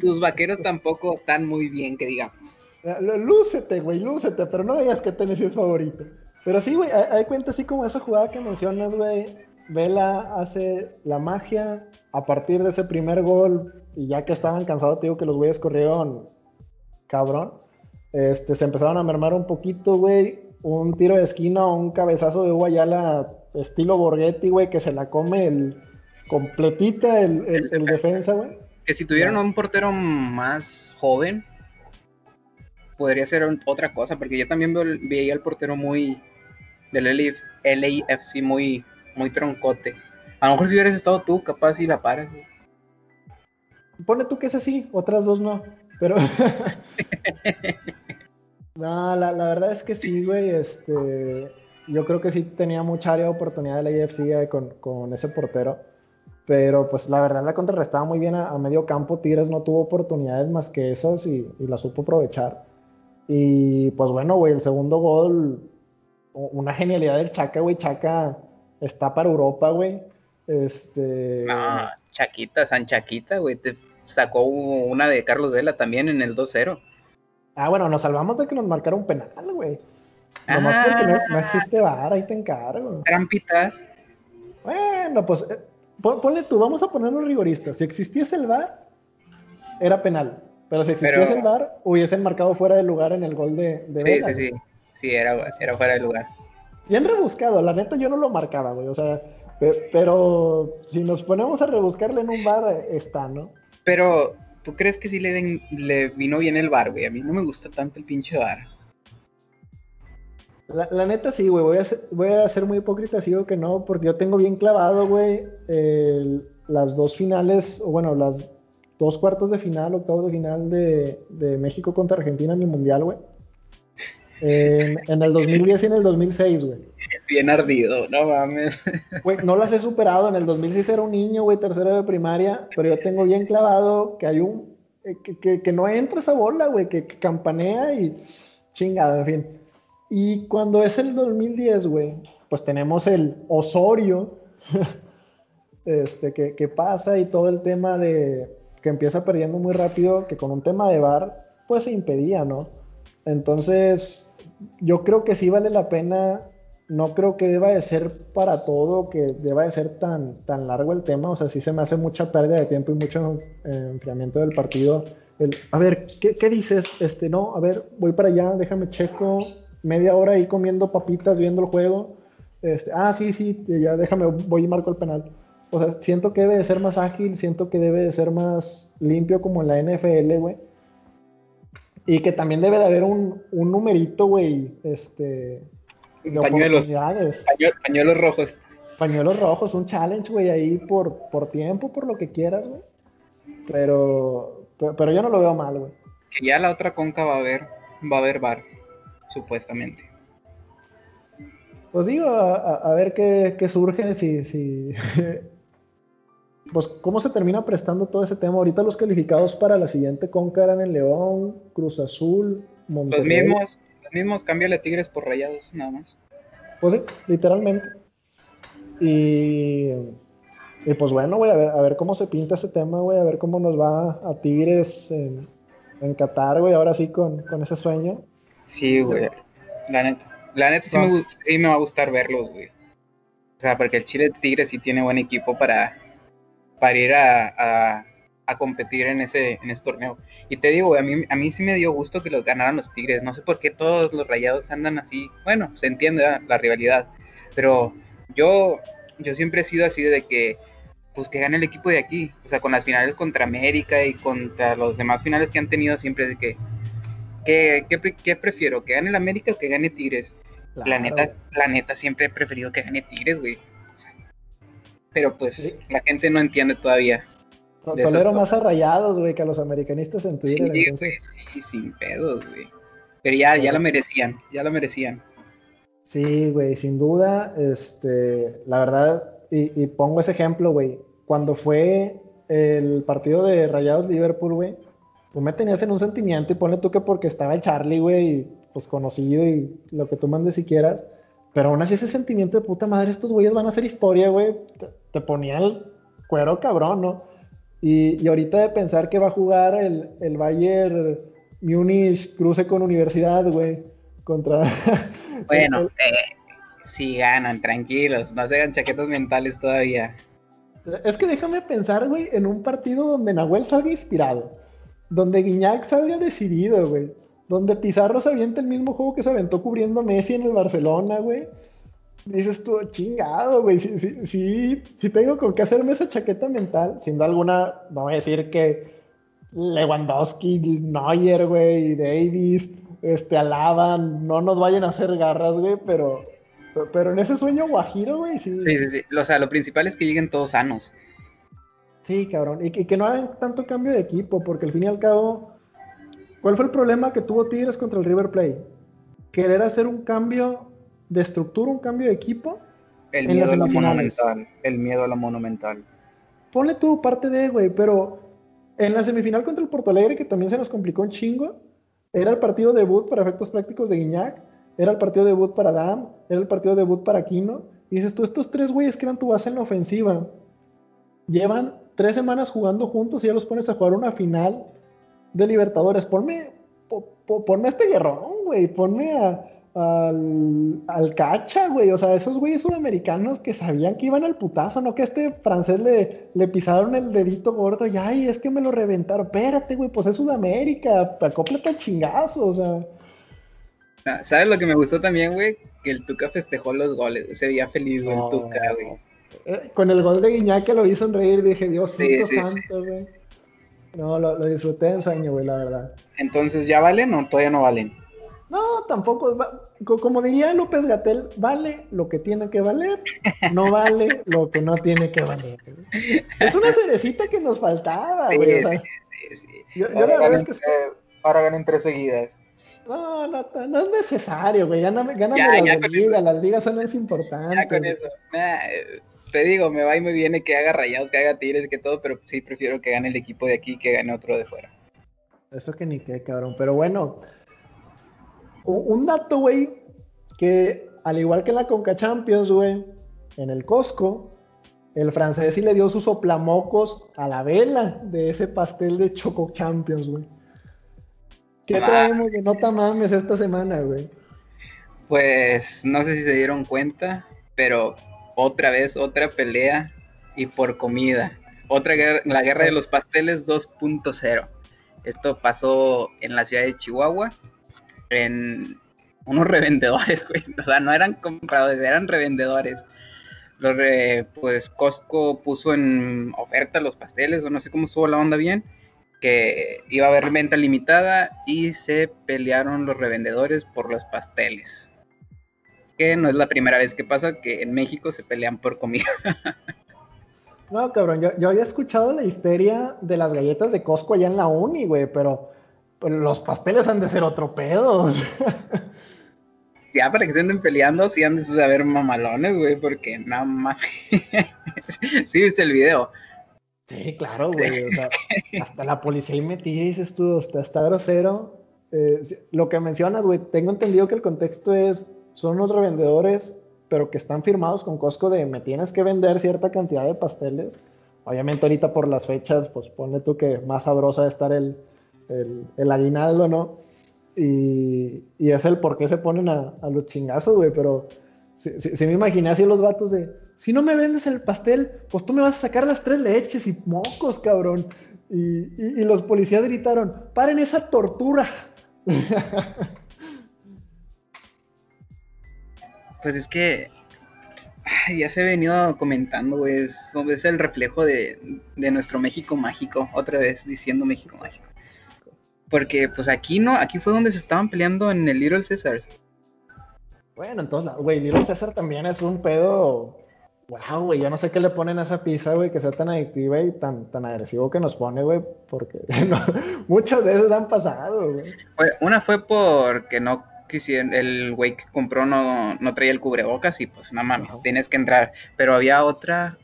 tus vaqueros tampoco están muy bien, que digamos. Lúcete, güey, lúcete, pero no digas que Tennessee es favorito. Pero sí, güey, hay cuenta así como esa jugada que mencionas, güey Vela hace la magia a partir de ese primer gol y ya que estaban cansados, te digo que los güeyes corrieron cabrón. Este, se empezaron a mermar un poquito, güey. Un tiro de esquina o un cabezazo de Guayala estilo Borghetti, güey, que se la come el completita el, defensa, güey. Que si tuvieran un portero más joven, podría ser otra cosa, porque yo también veía al portero muy del LAFC muy muy troncote. A lo mejor si hubieras estado tú, capaz si la paras. Pone tú que es así, otras dos no. Pero. no, la, verdad es que sí, güey. Este. Yo creo que sí tenía mucha área de oportunidad de la IFC eh, con, ese portero. Pero pues la verdad la contrarrestaba muy bien a, medio campo. Tigres no tuvo oportunidades más que esas y, y la supo aprovechar. Y pues bueno, güey, el segundo gol, una genialidad del Chaca, güey. Chaca está para Europa, güey. Este. No, Chaquita, San Chaquita, güey. Te sacó una de Carlos Vela también en el 2-0. Ah, bueno, nos salvamos de que nos marcara un penal, güey. Nomás ah, porque no, existe VAR, ahí te encargo. Trampitas. Bueno, pues eh, ponle tú, vamos a ponerlo rigorista. Si existiese el VAR, era penal. Pero si existiese el VAR, hubiesen marcado fuera de lugar en el gol de, de Sí, sí, sí. Sí, era, era fuera de lugar bien rebuscado. La neta, yo no lo marcaba, güey. O sea, pero si nos ponemos a rebuscarle en un bar, está, ¿no? Pero, ¿tú crees que sí le, le vino bien el bar, güey? A mí no me gusta tanto el pinche bar. La, neta sí, güey. Voy a, ser, voy a ser muy hipócrita, si digo que no, porque yo tengo bien clavado, güey, las dos finales, o bueno, las dos cuartos de final, octavos de final de, de México contra Argentina en el Mundial, güey. En, el 2010 y en el 2006, güey. Bien ardido, no mames. Güey, no las he superado. En el 2006 era un niño, güey, tercero de primaria, pero yo tengo bien clavado que hay un. Eh, que, que, no entra esa bola, güey, que, campanea y chingada, en fin. Y cuando es el 2010, güey, pues tenemos el Osorio, este, que, que pasa y todo el tema de que empieza perdiendo muy rápido, que con un tema de bar, pues se impedía, ¿no? Entonces, yo creo que sí vale la pena. No creo que deba de ser para todo, que deba de ser tan, tan largo el tema. O sea, sí se me hace mucha pérdida de tiempo y mucho enfriamiento del partido. El, a ver, ¿qué, ¿qué, dices? Este, no, a ver, voy para allá, déjame checo. Media hora ahí comiendo papitas, viendo el juego. Este, ah, sí, sí, ya déjame, voy y marco el penal. O sea, siento que debe de ser más ágil, siento que debe de ser más limpio como en la NFL, güey. Y que también debe de haber un, un numerito, güey, este... De pañuelos, pañuelos rojos. Pañuelos rojos, un challenge, güey, ahí por, por tiempo, por lo que quieras, güey. Pero, pero, yo no lo veo mal, güey. Que ya la otra conca va a haber, va a haber bar, supuestamente. Pues digo, a, ver qué, qué, surge, si, si pues cómo se termina prestando todo ese tema. Ahorita los calificados para la siguiente conca eran el León, Cruz Azul, Monterrey. Los mismos, los mismos, cámbiale Tigres por Rayados, nada más. Pues sí, literalmente. Y, y pues bueno, güey, a ver, a ver cómo se pinta ese tema, güey, a ver cómo nos va a Tigres en, en Qatar, güey, ahora sí con, con ese sueño. Sí, güey, la neta. La neta sí, me, sí me va a gustar verlos, güey. O sea, porque el Chile Tigres sí tiene buen equipo para, para ir a, a, competir en ese, en ese torneo. Y te digo, a mí, a mí sí me dio gusto que los ganaran los Tigres. No sé por qué todos los rayados andan así. Bueno, se entiende la rivalidad. Pero yo, yo siempre he sido así de que, pues que gane el equipo de aquí. O sea, con las finales contra América y contra los demás finales que han tenido, siempre de que, ¿qué, qué, prefiero? ¿Que gane el América o que gane Tigres? La, neta, la neta siempre he preferido que gane Tigres, güey pero pues la gente no entiende todavía. tolero más a rayados, güey, que a los americanistas en Twitter. Sí, sí, sin pedos, güey. Pero ya, ya lo merecían, ya lo merecían. Sí, güey, sin duda, este, la verdad, y, pongo ese ejemplo, güey, cuando fue el partido de Rayados Liverpool, güey, tú me tenías en un sentimiento y ponle tú que porque estaba el Charlie, güey, pues conocido y lo que tú mandes si quieras, pero aún así ese sentimiento de puta madre, estos güeyes van a hacer historia, güey. Te, ponía el cuero cabrón, ¿no? Y, y, ahorita de pensar que va a jugar el, el Bayern Munich cruce con Universidad, güey. Contra... Bueno, eh, sí ganan, tranquilos. No se hagan chaquetas mentales todavía. Es que déjame pensar, güey, en un partido donde Nahuel salga inspirado. Donde Guiñac salga decidido, güey donde Pizarro se avienta el mismo juego que se aventó cubriendo a Messi en el Barcelona, güey. Dices tú, chingado, güey. Sí, sí, sí, tengo con qué hacerme esa chaqueta mental. Sin alguna, no voy a decir que Lewandowski, Neuer, güey, Davis, este, Alaba, no nos vayan a hacer garras, güey, pero, pero en ese sueño guajiro, güey, sí. Sí, sí, sí. O sea, lo principal es que lleguen todos sanos. Sí, cabrón. Y que, que no hagan tanto cambio de equipo, porque al fin y al cabo ¿Cuál fue el problema que tuvo Tigres contra el River Plate? Querer hacer un cambio de estructura, un cambio de equipo. El miedo a la monumental. El miedo a la monumental. Ponle tú parte de, güey, pero en la semifinal contra el Porto Alegre, que también se nos complicó un chingo, era el partido debut para efectos prácticos de Guiñac, era el partido debut para Dam, era el partido debut para Aquino. Y dices tú, estos tres güeyes que eran tu base en la ofensiva, llevan tres semanas jugando juntos y ya los pones a jugar una final de Libertadores. Ponme, ponme a este guerrón, güey. Ponme al, al Cacha, güey. O sea, esos güeyes sudamericanos que sabían que iban al putazo, no que a este francés le, le pisaron el dedito gordo y ay, es que me lo reventaron. Espérate, güey, pues es Sudamérica, acóplate al chingazo, o sea. Ah, ¿Sabes lo que me gustó también, güey? Que el Tuca festejó los goles. Se veía feliz, güey, el Tuca, güey. Eh, con el gol de Guiñac que lo hizo sonreír, dije, Dios santo, güey. No, lo, disfruté en sueño, güey, la verdad. Entonces, ¿ya valen o todavía no valen? No, tampoco. Como diría López Gatel, vale lo que tiene que valer, no vale lo que no tiene que valer. Es una cerecita que nos faltaba, güey. sí, sí, sí. Yo, la verdad es que. Ahora ganen tres seguidas. No, no, no es necesario, güey. Gáname, gáname las ligas, las ligas son más importantes. Ya con eso te digo, me va y me viene que haga rayados, que haga tigres, que todo, pero sí prefiero que gane el equipo de aquí que gane otro de fuera. Eso que ni qué, cabrón. Pero bueno, un dato, güey, que al igual que en la Conca Champions, güey, en el Costco, el francés sí le dio sus soplamocos a la vela de ese pastel de Choco Champions, güey. ¿Qué traemos de nota mames esta semana, güey? Pues no sé si se dieron cuenta, pero otra vez, otra pelea y por comida. Otra guerra, la guerra de los pasteles 2.0. Esto pasó en la ciudad de Chihuahua, en unos revendedores, güey. O sea, no eran compradores, eran revendedores. Los pues Costco puso en oferta los pasteles, o no sé cómo estuvo la onda bien, que iba a haber venta limitada y se pelearon los revendedores por los pasteles. Que no es la primera vez que pasa que en México se pelean por comida. No, cabrón, yo, había escuchado la histeria de las galletas de Costco allá en la uni, güey, pero, los pasteles han de ser otro pedo. ya para que se anden peleando, sí han de saber mamalones, güey, porque nada más. sí, viste el video. Sí, claro, güey. O sea, hasta la policía ahí metía y dices tú, está, está grosero. Eh, lo que mencionas, güey, tengo entendido que el contexto es, son los revendedores, pero que están firmados con Costco de me tienes que vender cierta cantidad de pasteles. Obviamente ahorita por las fechas, pues pone tú que más sabrosa de estar el, el, aguinaldo, ¿no? Y, es el por qué se ponen a, los chingazos, güey, pero si, me imaginé así los vatos de, si no me vendes el pastel, pues tú me vas a sacar las tres leches y mocos, cabrón. Y, los policías gritaron, paren esa tortura. Pues es que ya se ha venido comentando, güey, es, es el reflejo de, de nuestro México mágico, otra vez diciendo México mágico. Porque pues aquí no, aquí fue donde se estaban peleando en el Little Caesars. Bueno, entonces, güey, Little Caesar también es un pedo. Wow, güey, yo no sé qué le ponen a esa pizza, güey, que sea tan adictiva y tan, tan agresivo que nos pone, güey, porque muchas veces han pasado, güey. Una fue porque no quisieron, el güey que compró no, no traía el cubrebocas y pues no mames, tienes que entrar. Pero había otra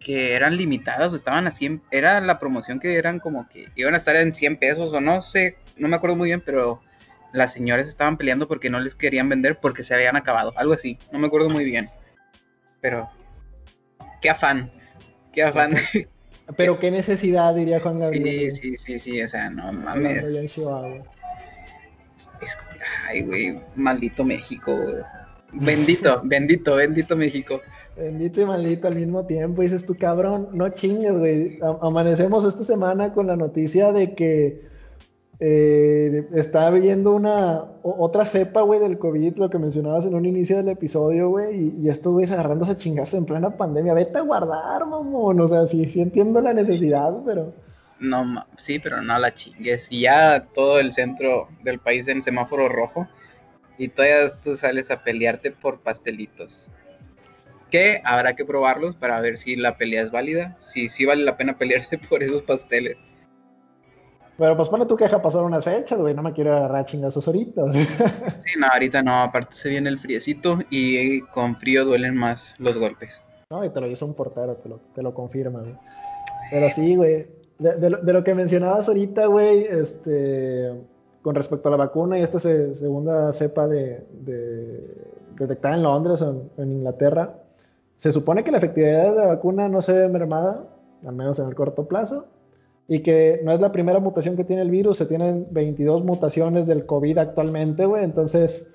que eran limitadas o estaban a 100, era la promoción que eran como que iban a estar en 100 pesos o no sé, no me acuerdo muy bien, pero las señoras estaban peleando porque no les querían vender porque se habían acabado, algo así, no me acuerdo muy bien. Pero, qué afán, qué afán. Pero qué necesidad, diría Juan Gabriel. Sí, sí, sí, sí, o sea, no mames. Ay, güey, maldito México, Bendito, bendito, bendito México. Bendito y maldito al mismo tiempo. Dices tú, cabrón, no chingues, güey. Amanecemos esta semana con la noticia de que eh, está habiendo una otra cepa, güey, del COVID, lo que mencionabas en un inicio del episodio, güey, y, y estos güeyes agarrándose a chingazo en plena pandemia. Vete a guardar, mamón. O sea, sí, sí entiendo la necesidad, pero. No, sí, pero no la chingues. Y ya todo el centro del país en semáforo rojo y todavía tú sales a pelearte por pastelitos. Que habrá que probarlos para ver si la pelea es válida, si sí vale la pena pelearse por esos pasteles. Pero pues pone tu queja pasar unas fechas, güey, no me quiero agarrar chingazos ahorita. sí, no, ahorita no, aparte se viene el friecito y con frío duelen más los golpes. No, y te lo hizo un portero, te lo, te lo confirma, güey. Pero sí, güey, de, de, lo que mencionabas ahorita, güey, este, con respecto a la vacuna y esta segunda cepa de, detectada en Londres o en, Inglaterra, se supone que la efectividad de la vacuna no se ve mermada, al menos en el corto plazo, y que no es la primera mutación que tiene el virus, se tienen 22 mutaciones del COVID actualmente, güey, entonces,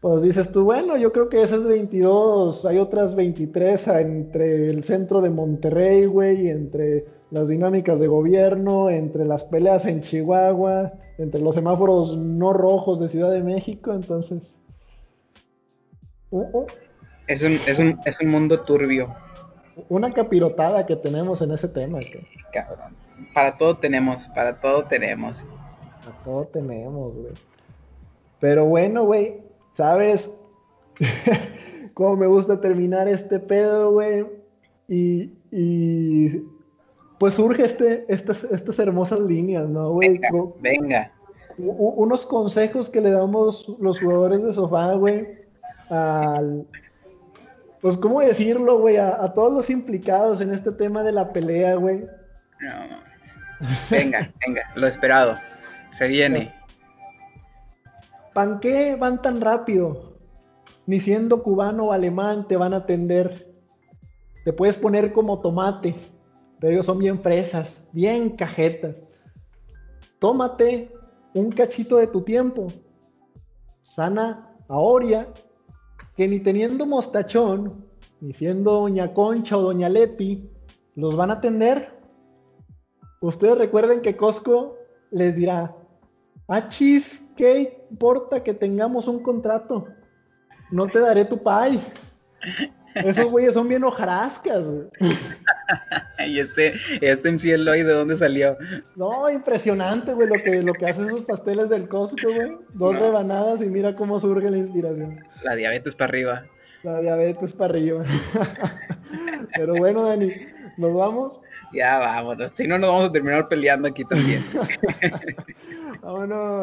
pues dices tú, bueno, yo creo que esas 22, hay otras 23 entre el centro de Monterrey, güey, entre las dinámicas de gobierno, entre las peleas en Chihuahua, entre los semáforos no rojos de Ciudad de México, entonces... Uh, uh. Es, un, es, un, es, un, mundo turbio. Una capirotada que tenemos en ese tema. Cabrón. Para todo tenemos, para todo tenemos. Para todo tenemos, güey. Pero bueno, güey, ¿sabes cómo me gusta terminar este pedo, güey? Y, y pues surge este, estas, estas hermosas líneas, ¿no, güey? Venga, Unos consejos que le damos los jugadores de sofá, güey, al... Pues, ¿cómo decirlo, güey? A, todos los implicados en este tema de la pelea, güey. No, venga, venga, lo esperado. Se viene. Pues, ¿Pan qué van tan rápido? Ni siendo cubano o alemán te van a atender. Te puedes poner como tomate pero ellos son bien fresas, bien cajetas. Tómate un cachito de tu tiempo. Sana a Oria, que ni teniendo mostachón, ni siendo Doña Concha o Doña Leti, los van a atender. Ustedes recuerden que Costco les dirá, achis, ah, ¿qué importa que tengamos un contrato? No te daré tu pay. Esos güeyes son bien hojarascas, güey. y este, este MC Eloy, ¿de dónde salió? No, impresionante, güey, lo que, lo que hace esos pasteles del Costco, güey. Dos rebanadas y mira cómo surge la inspiración. La diabetes para arriba. La diabetes para arriba. Pero bueno, Dani, ¿nos vamos? Ya vámonos, si no nos vamos a terminar peleando aquí también. vámonos.